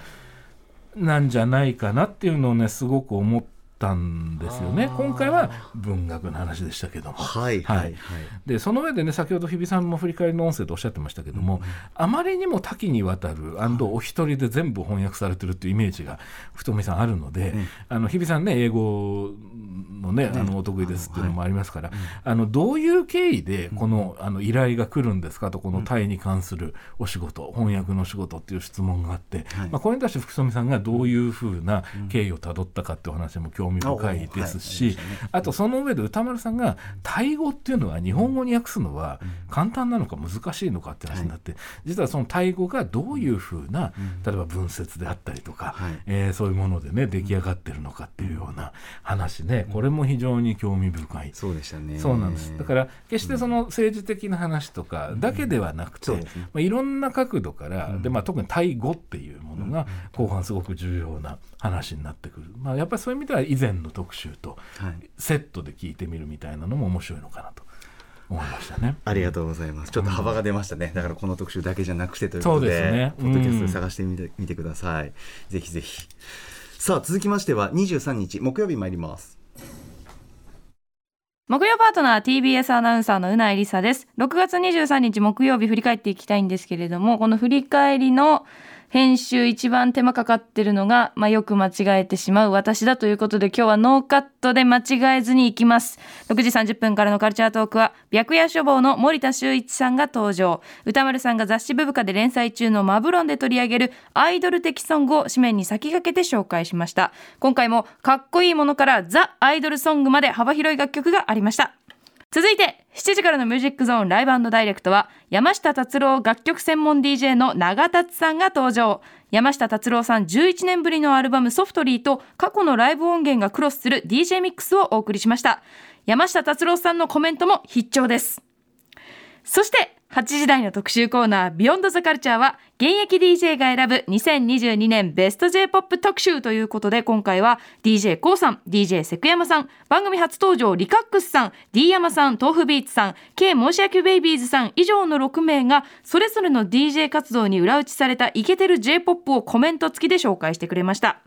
なんじゃないかなっていうのをねすごく思ってたんですよね。今回は文学の話でしたけども。はいはいはい。でその上でね先ほど日比さんも振り返りの音声でおっしゃってましたけども、あまりにも多岐にわたるお一人で全部翻訳されてるっていうイメージが太美さんあるので、あの日比さんね英語のね、あのお得意ですっていうのもありますから、あのどういう経緯でこの,、あの依頼が来るんですかとこのタイに関するお仕事、翻訳の仕事っていう質問があって、まあ、これに対して福富さんがどういうふうな経緯をたどったかっていうお話も興味深いですし、あとその上で歌丸さんがタイ語っていうのは日本語に訳すのは簡単なのか難しいのかって話になって、実はそのタイ語がどういうふうな、例えば文節であったりとか、はい。えーそういうものでね出来上がってるのかっていうような話ね、これも非常に興味深い。そうでしたね。そうなんです。だから決してその政治的な話とかだけではなくて、まあ、いろんな角度から、でまあ、特にタイ語っていうものが後半すごく重要な話になってくる、まあ、やっぱりそういう意味では以前の特集とはいセットで聞いてみるみたいなのも面白いのかなと思いましたね。ありがとうございます。ちょっと幅が出ましたね。だからこの特集だけじゃなくてということで、ですねポッドキャストで探してみて,、みてください。ぜひぜひ。さあ続きましては23日木曜日参ります。木曜パートナー TBS アナウンサーのうないりさです6月23日木曜日振り返っていきたいんですけれどもこの振り返りの編集一番手間かかってるのが、まあ、よく間違えてしまう私だということで今日はノーカットで間違えずにいきます。6時30分からのカルチャートークは白夜処方の森田修一さんが登場。歌丸さんが雑誌ブブカで連載中のマブロンで取り上げるアイドル的ソングを紙面に先駆けて紹介しました。今回もかっこいいものからザ・アイドルソングまで幅広い楽曲がありました。続いて7時からのミュージックゾーンライブダイレクトは山下達郎楽曲専門 DJ の永達さんが登場。山下達郎さん11年ぶりのアルバムソフトリーと過去のライブ音源がクロスする DJ ミックスをお送りしました。山下達郎さんのコメントも必聴です。そして8時台の特集コーナービヨンドザカルチャーは現役 DJ が選ぶ2022年ベスト J-POP 特集ということで今回は d j k o さん DJ セクヤマさん番組初登場リカックスさん D 山さん豆腐ビーツさん K 申し訳ベイビーズさん以上の6名がそれぞれの DJ 活動に裏打ちされたイケてる J-POP をコメント付きで紹介してくれました。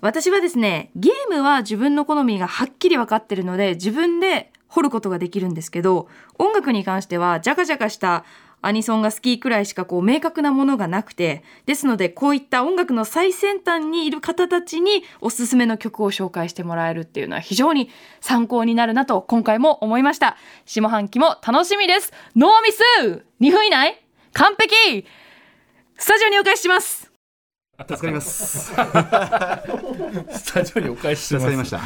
私はですねゲームは自分の好みがはっきり分かってるので自分で掘ることができるんですけど音楽に関してはジャカジャカしたアニソンが好きくらいしかこう明確なものがなくてですのでこういった音楽の最先端にいる方たちにおすすめの曲を紹介してもらえるっていうのは非常に参考になるなと今回も思いました。下半期も楽しみです。ノーミス !2 分以内?完璧!スタジオにお返しします。助かります。スタジオにお返しします。助かりました。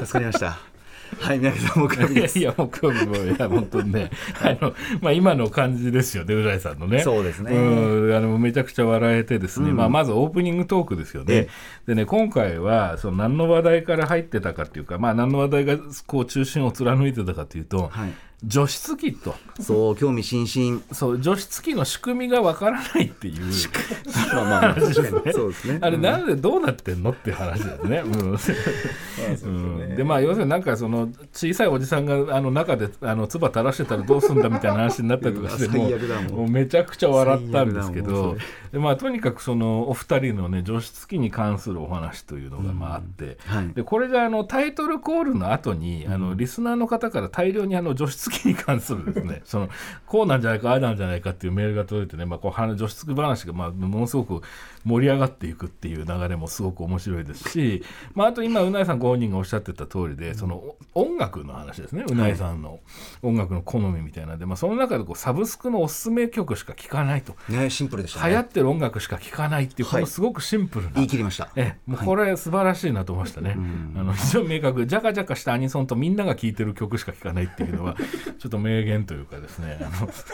助かりました。はい、宮城さん、木曜日です。いやいや、もう今日も、いや、本当にね、あの、まあ、今の感じですよね、うらいさんのね。そうですねうん、あの、めちゃくちゃ笑えてですね、うんまあ、まずオープニングトークですよねえ。でね、今回は、その、何の話題から入ってたかっていうか、まあ、何の話題が、こう、中心を貫いてたかというと、はい。除湿機と。そう、興味津々。そう、除湿機の仕組みがわからないっていう。まあまあ。そうですね。あれ、なんでどうなってんのっていう話ですね。うん うんでまあ要するになんかその小さいおじさんがあの中であの唾垂らしてたらどうすんだみたいな話になったりとかしてもうめちゃくちゃ笑ったんですけどでまあとにかくそのお二人のね除湿機に関するお話というのがまああって、はい。でこれがあのタイトルコールの後にあのリスナーの方から大量にあの除湿機に関するですね そのこうなんじゃないかああなんじゃないかっていうメールが届いてね、まあ、こう話除湿機話がまあものすごく盛り上がっていくっていう流れもすごく面白いですし、まあ、あと今うないさんご本人がおっしゃってた通りでそのお音楽の話ですねうないさんの音楽の好みみたいなんで、まあ、その中でこうサブスクのおすすめ曲しか聴かないと。ね、シンプルでしたね。流行ってる音楽しか聴かないっていう、このすごくシンプルな、言い切りました。ええ、もうこれ素晴らしいなと思いましたね。あの非常に明確、ジャカジャカしたアニソンとみんなが聴いてる曲しか聴かないっていうのは、ちょっと名言というかですね。あのすっ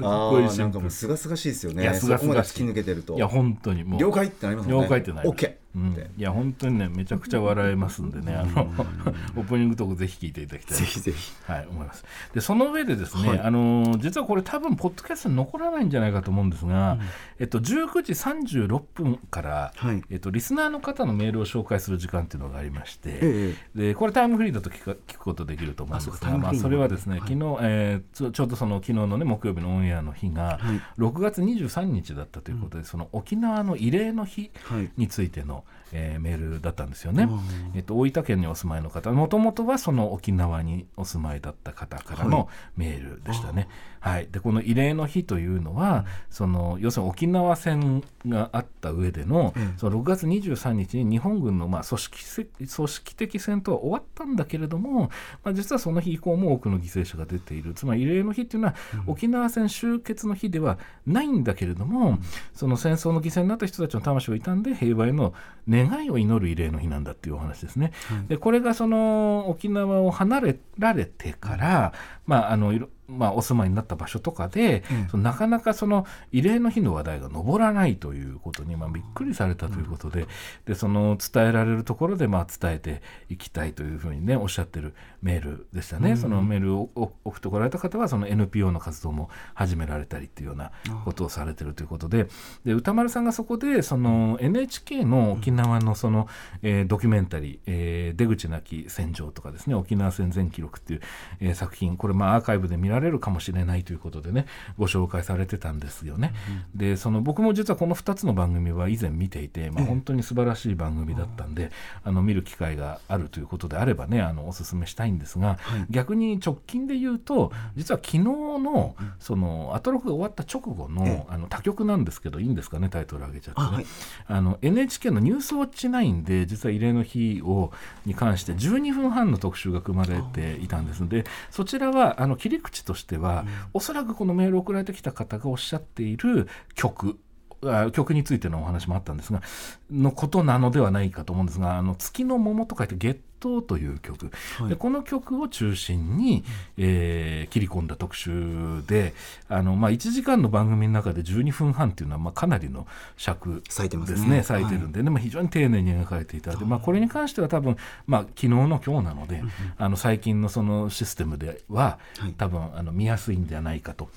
ああ、ごいシンプルなんかもうすがすがしいですよね。いやすがすがしいそこまで突き抜けてると。いや本当にもう了解ってなりますもんね。了解ってなりますオッケー。うん、いや本当にねめちゃくちゃ笑えますんでねあの オープニングトークぜひ聞いていただきたいぜひぜひ。はい、思います。で、その上でですね、はい。あのー実はこれ多分ポッドキャストに残らないんじゃないかと思うんですが、えっと19時36分から、はい。えっとリスナーの方のメールを紹介する時間っていうのがありまして、えでこれタイムフリーだと聞く聞くことできると思うんですが、まあそれはですね、はい昨日、えーちょうどその昨日のね木曜日のオンエアの日が、はい。6月23日だったということで、その沖縄の慰霊の日はい。についての、えーメールだったんですよね。えっと、大分県にお住まいの方もともとはその沖縄にお住まいだった方からのメールでしたね。はい、でこの慰霊の日というのは、その要するに沖縄戦があった上での,、その6月23日に日本軍のまあ組織せ組織的戦闘は終わったんだけれども、まあ、実はその日以降も多くの犠牲者が出ている。つまり慰霊の日っていうのは、沖縄戦終結の日ではないんだけれども、その戦争の犠牲になった人たちの魂を悼んで平和への願いを祈る慰霊の日なんだっていうお話ですね。でこれがその沖縄を離れられてから、まああのいろまあ、お住まいになった場所とかで、そのなかなかその慰霊の日の話題が上らないということに、まあ、びっくりされたということで,、でその伝えられるところで、まあ、伝えていきたいというふうにねおっしゃってるメールでしたね、そのメールをお送ってこられた方はその NPO の活動も始められたりっていうようなことをされてるということでで歌丸さんがそこでその NHK の沖縄のその、えードキュメンタリー、えー出口なき戦場とかですね沖縄戦全記録っていう、えー作品これまあアーカイブで見られるかもしれないということでねご紹介されてたんですよね。でその僕も実はこの2つの番組は以前見ていて、まあ、本当に素晴らしい番組だったんで、あの見る機会があるということであればねあのおすすめしたいんですが、逆に直近で言うと実は昨日のそのアトロクが終わった直後の,、あの他局なんですけどいいんですかねタイトル上げちゃってね。あはい。あの NHK の「ニュースウォッチ9」で実は慰霊の日をに関して12分半の特集が組まれていたんです。のでそちらはあの切り口としては、おそらくこのメールを送られてきた方がおっしゃっている曲あ曲についてのお話もあったんですがのことなのではないかと思うんですが「あの月の桃」と書いて「ゲット党」という曲、はい。でこの曲を中心に、えー切り込んだ特集であの、まあ、1時間の番組の中で12分半っていうのは、まあ、かなりの尺ですね。割いてるんで、でまあ非常に丁寧に描かれていたので、まあ、これに関しては多分、まあ、昨日の今日なので、あの最近のそのシステムでは、多分あの見やすいんじゃないかと、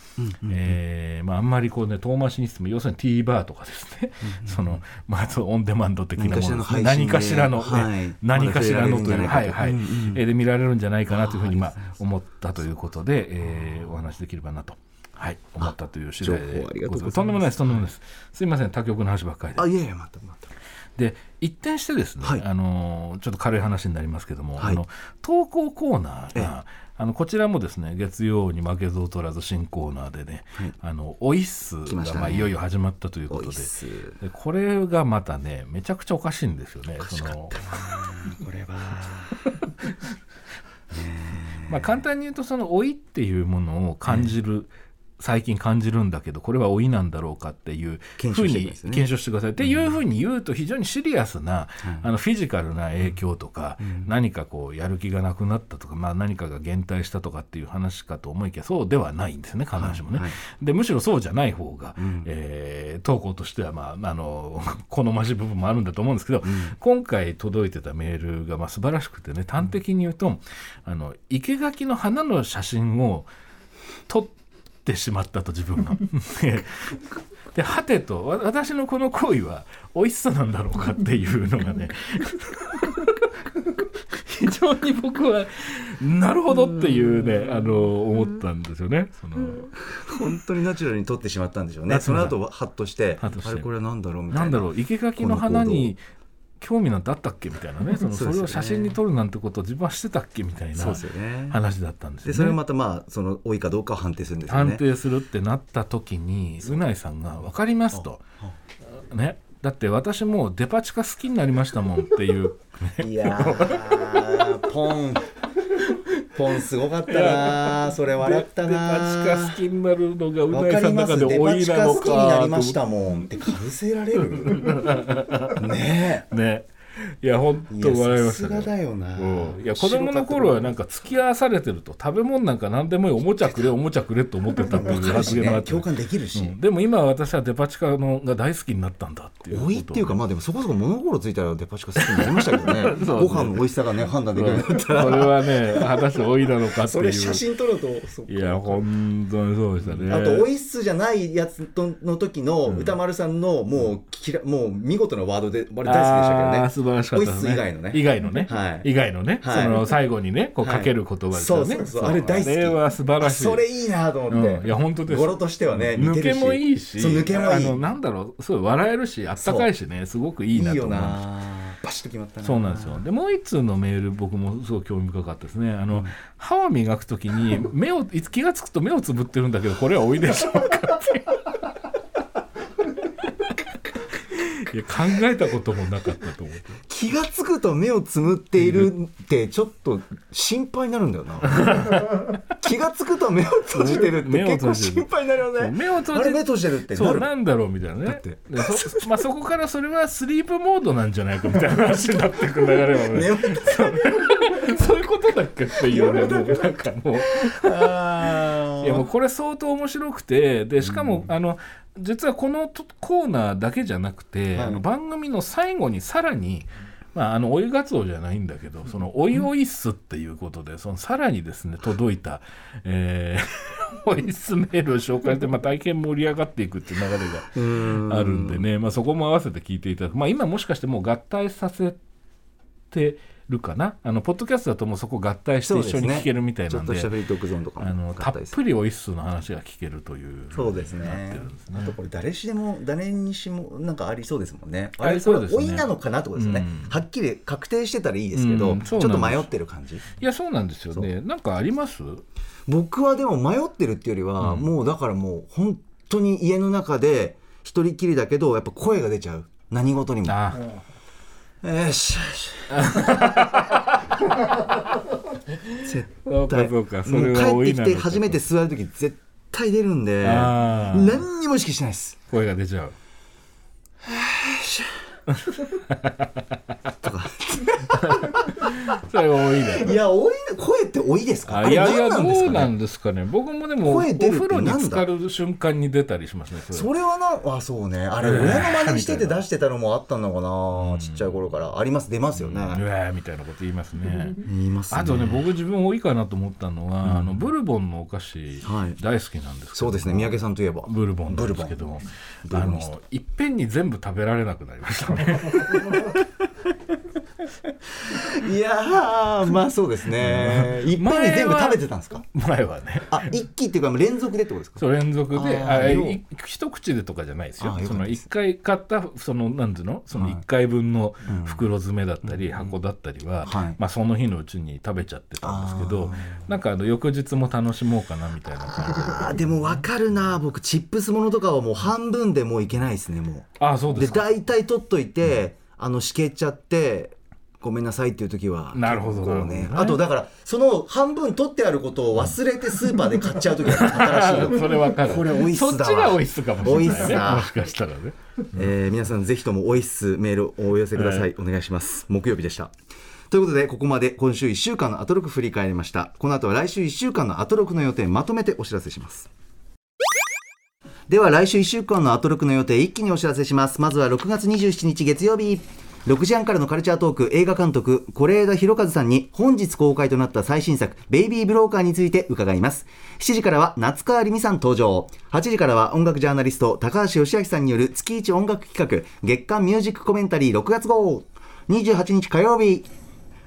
えーまあ、あんまりこうね遠回しにしても要するに T バーとかですね、そのまあ、オンデマンド的なものね。何かしらの、ねはい。何かしらのという、まだはいはい、うんうんえーで見られるんじゃないかなというふうに、まあ、思ったということで、えーお話しできればなと。はい、思ったという次第でとんでもないですとんでもないです、すいません。他局の話ばっかりで。あいやいやまたまたで一転してですね、はい。あのーちょっと軽い話になりますけども、はい。あの投稿コーナーええ。が、あのこちらもですね月曜に負けず劣らず新コーナーでね、はい。あのオイッスがまあいよいよ始まったということで。でこれがまたねめちゃくちゃおかしいんですよね。そのこれは。まあ、簡単に言うとその老いっていうものを感じる、最近感じるんだけどこれは老いなんだろうかっていう検ふうに証してくださいね。検証してください。っていうふうに言うと非常にシリアスな、あのフィジカルな影響とか、何かこうやる気がなくなったとか、まあ、何かが減退したとかっていう話かと思いきやそうではないんですね必ずしもね。はい。でむしろそうじゃない方が、ん。えー投稿としては、まあ、あの 好ましい部分もあるんだと思うんですけど、今回届いてたメールがまあ素晴らしくてね端的に言うと、あの生垣の花の写真を撮ってしまったと自分が。でではてとわ私のこの行為は美味しさなんだろうかっていうのがね。非常に僕はなるほどっていうねあの思ったんですよね。その本当にナチュラルに撮ってしまったんでしょうね。その後ハッとしてハッとして。あれこれは何だろうみたいな。なんだろう生垣の花に興味なんてあったっけ？みたいなね。そのそれを写真に撮るなんてことを自分はしてたっけ？みたいな。話だったんですよね。でそれをまたまあその多いかどうかを判定するんですよね。判定するってなった時にうないさんが「分かります」と。ね。だって私もうデパ地下好きになりましたもんっていういやーポンポンすごかったなそれ笑ったデパな地下好きになるのがうわないさんの中で老いなのか。好きになりましとたもんってかぶせられる。ねね いや本え当笑いましたね。だよな。うん。いや子供の頃はなんか付き合わされてると食べ物なんか何でもいいおもちゃくれ おもちゃくれと思ってたっていう発言があって、ね共感できるし、うん。でも今は私はデパ地下のが大好きになったんだっていう多いっていうかまあでもそこそこ物心ついたらデパ地下好きになりましたけどね。ご飯の美味しさがね判断できるようになったら。これはね果たして多いなのかっていう。それ写真撮るといや本当にそうでしたね。あと、オイスじゃないやつとの時の歌丸さんのもうきら、もう見事なワードで、俺大好きでしたけどね。素晴らしかったですね以外のね。以外のね、はい。以外のね、はい。その最後にねこうはい。かける言葉ですよね、そうそうそう。あれ大好き。あれは素晴らしい。それいいなと思って。うん。いや本当です。語呂としてはね、似抜けもいいし。そう、抜けもいい。あのなんだろう。すごい笑えるしあったかいしね。すごくいいなと思いますなバシッと決まったな。そうなんですよ。でもう一通のメール僕もすごい興味深かったですね。あの、歯を磨くときに目をいつ気がつくと目をつぶってるんだけどこれはおいでしょうかっていや考えたこともなかったと思って気がつくと目をつむっているってちょっと心配になるんだよな。気がつくと目を閉じてるって結構心配になるよね。目を閉じあれ目閉じてるってそうなんだろうみたいなね。って。でそ, まあ、そこからそれはスリープモードなんじゃないかみたいな話になってくる流れはね そういうことだっけっていうねもうなんかもう。いやもうこれ相当面白くてでしかも、あの実はこのとコーナーだけじゃなくて、はい。あの番組の最後にさらにまあ、あの追いがつおじゃないんだけどそのおいおいっすっていうことでそのさらにですね届いた、えー、おいっすメールを紹介して、まあ、大変盛り上がっていくっていう流れがあるんでね、まあ、そこも合わせて聞いていただく、まあ、今もしかしてもう合体させてるかな？あのポッドキャストだともうそこ合体して一緒に聞けるみたいちょなんでっとしたフリートークゾーンとかあのたっぷりおいっすの話が聞けるという。そうですね。あとこれ誰しでも誰にしもなんかありそうですもんね。ああれそうですね。老いなのかなってことですよね、うん。はっきり確定してたらいいですけど、うんちょっと迷ってる感じ。いやそうなんですよね。なんかあります？僕はでも迷ってるっていうよりは、うん。もうだからもう本当に家の中で一人きりだけどやっぱ声が出ちゃう。何事にも。あよし。よし絶そうか対。そうかそもう帰ってきて初めて座る時絶対出るんで何にも意識してないです。声が出ちゃう。とか それが多いね。いや多い声って多いですか？あいやいやどうなんですかね。僕もでもお風呂に浸かる瞬間に出たりしますねそれ。はなあそうね。あれ親の真似してて出してたのもあったのかな、ちっちゃい頃から。あります出ますよね、うわーみたいなこと言いますね。言いますね。あとね僕自分多いかなと思ったのは、あのブルボンのお菓子はい。大好きなんですそうですね。三宅さんといえば。ブルボンなんですけど。あのいっぺんに全部食べられなくなりましたね いやーまあそうですね。いっぱいに全部食べてたんですか？前はね。あ一気っていうか連続でってことですか？そう連続で。ああい一口でとかじゃないですよ。その一回買ったそのなんていうの？その一回分の袋詰めだったり、箱だったりは、はい。まあ、その日のうちに食べちゃってたんですけどなんかあの翌日も楽しもうかなみたいな感じで。あーでも分かるな僕チップスものとかはもう半分でもういけないですねもう。ですああそうでか。大体取っといて、あのしけちゃってごめんなさいっていう時はなるほど結構なるほどね。あとだからその半分取ってあることを忘れてスーパーで買っちゃう時は新しいの。それわかる。これオイスだわそっちがオイスかもしれないね。だもしかしたらねえー皆さんぜひともオイスメールをお寄せください、お願いします。木曜日でした。ということでここまで今週1週間のアトロク振り返りました。この後は来週1週間のアトロクの予定まとめてお知らせします。では来週1週間のアトロクの予定一気にお知らせします。まずは6月27日月曜日6時半からのカルチャートーク映画監督是枝裕和さんに本日公開となった最新作「ベイビー・ブローカー」について伺います。7時からは夏川りみさん登場。8時からは音楽ジャーナリスト高橋義明さんによる月一音楽企画月間ミュージックコメンタリー6月号。28日火曜日。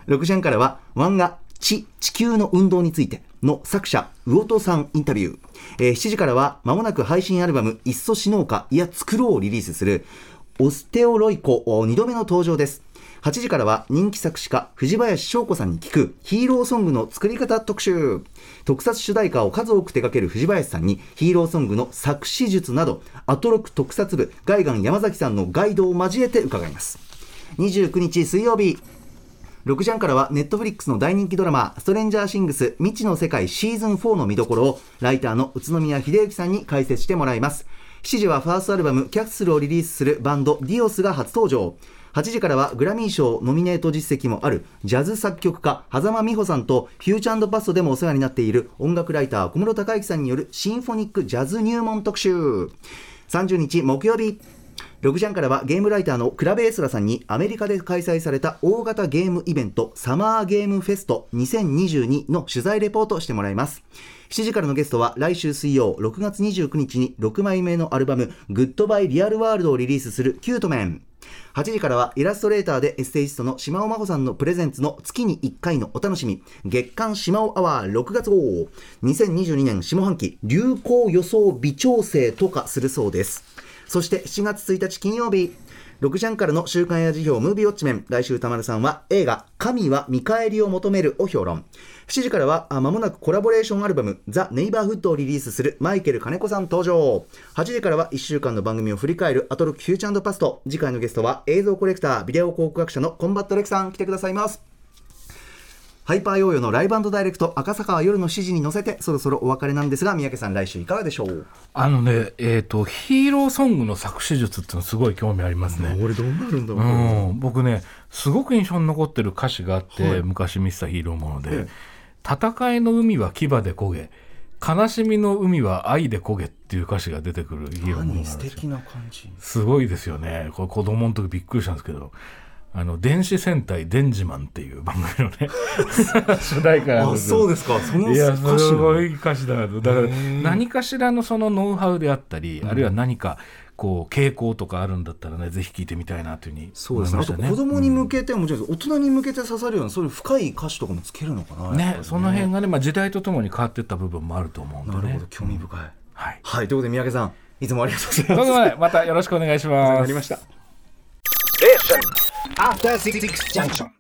6時半からは漫画地地球の運動についての作者魚戸さんインタビュー、えー7時からは間もなく配信アルバム「いっそ死のうかいや作ろう」をリリースする。オステオロイコ2度目の登場です。8時からは人気作詞家藤林翔子さんに聞くヒーローソングの作り方特集。特撮主題歌を数多く手掛ける藤林さんにヒーローソングの作詞術などアトロク特撮部ガイガン山崎さんのガイドを交えて伺います。29日水曜日6時半からはネットフリックスの大人気ドラマ「ストレンジャーシングス未知の世界シーズン4」の見どころをライターの宇都宮秀幸さんに解説してもらいます。7時はファーストアルバム「キャッスル」をリリースするバンドディオスが初登場。8時からはグラミー賞ノミネート実績もあるジャズ作曲家狭間美穂さんとフューチャーパストでもお世話になっている音楽ライター小室孝之さんによるシンフォニックジャズ入門特集。30日木曜日。6時半からはゲームライターのクラベエスラさんにアメリカで開催された大型ゲームイベントサマーゲームフェスト2022の取材レポートしてもらいます。7時からのゲストは来週水曜6月29日に6枚目のアルバムグッドバイリアルワールドをリリースするキュートメン。8時からはイラストレーターでエッセイストの島尾真帆さんのプレゼンツの月に1回のお楽しみ月刊島尾アワー6月号。2022年下半期流行予想微調整とかするそうです。そして7月1日金曜日6時半からの週刊や辞表ムービーウォッチメン。来週田丸さんは映画「神は見返りを求める」を評論。7時からはまもなくコラボレーションアルバム「ザ・ネイバーフッド」をリリースするマイケル金子さん登場。8時からは1週間の番組を振り返るアトロックフューチャーパスト。次回のゲストは映像コレクタービデオ考古学者のコンバットレクさん来てくださいます。ハイパーヨーヨーのライブダイレクト赤坂は夜の7時に乗せてそろそろお別れなんですが三宅さん来週いかがでしょう？あのねえっ、とヒーローソングの作詞術ってすごい興味ありますね。俺どうなるんだろう？ん、僕ねすごく印象に残ってる歌詞があって、昔見せたヒーローもので「戦いの海は牙で焦げ悲しみの海は愛で焦げ」っていう歌詞が出てくるヒーローものなん素ですよ敵な感じ。すごいですよね。これ子供の時びっくりしたんですけどあの電子戦隊デンジマンっていう番組のね 主題歌あそうですかそのいやすごのい歌詞だなとだから何かしらのそのノウハウであったり、あるいは何かこう傾向とかあるんだったらねぜひ聞いてみたいなというふうにそうですね。あと。子供に向けてはもちろん大人に向けて刺さるようなそういう深い歌詞とかもつけるのかな。やっぱりねその辺がね、まあ、時代とともに変わっていった部分もあると思うんでね。なるほど興味深い。はい。はいということで三宅さんいつもありがとうございます。ことでまたよろしくお願いします。りました。After Six Junction.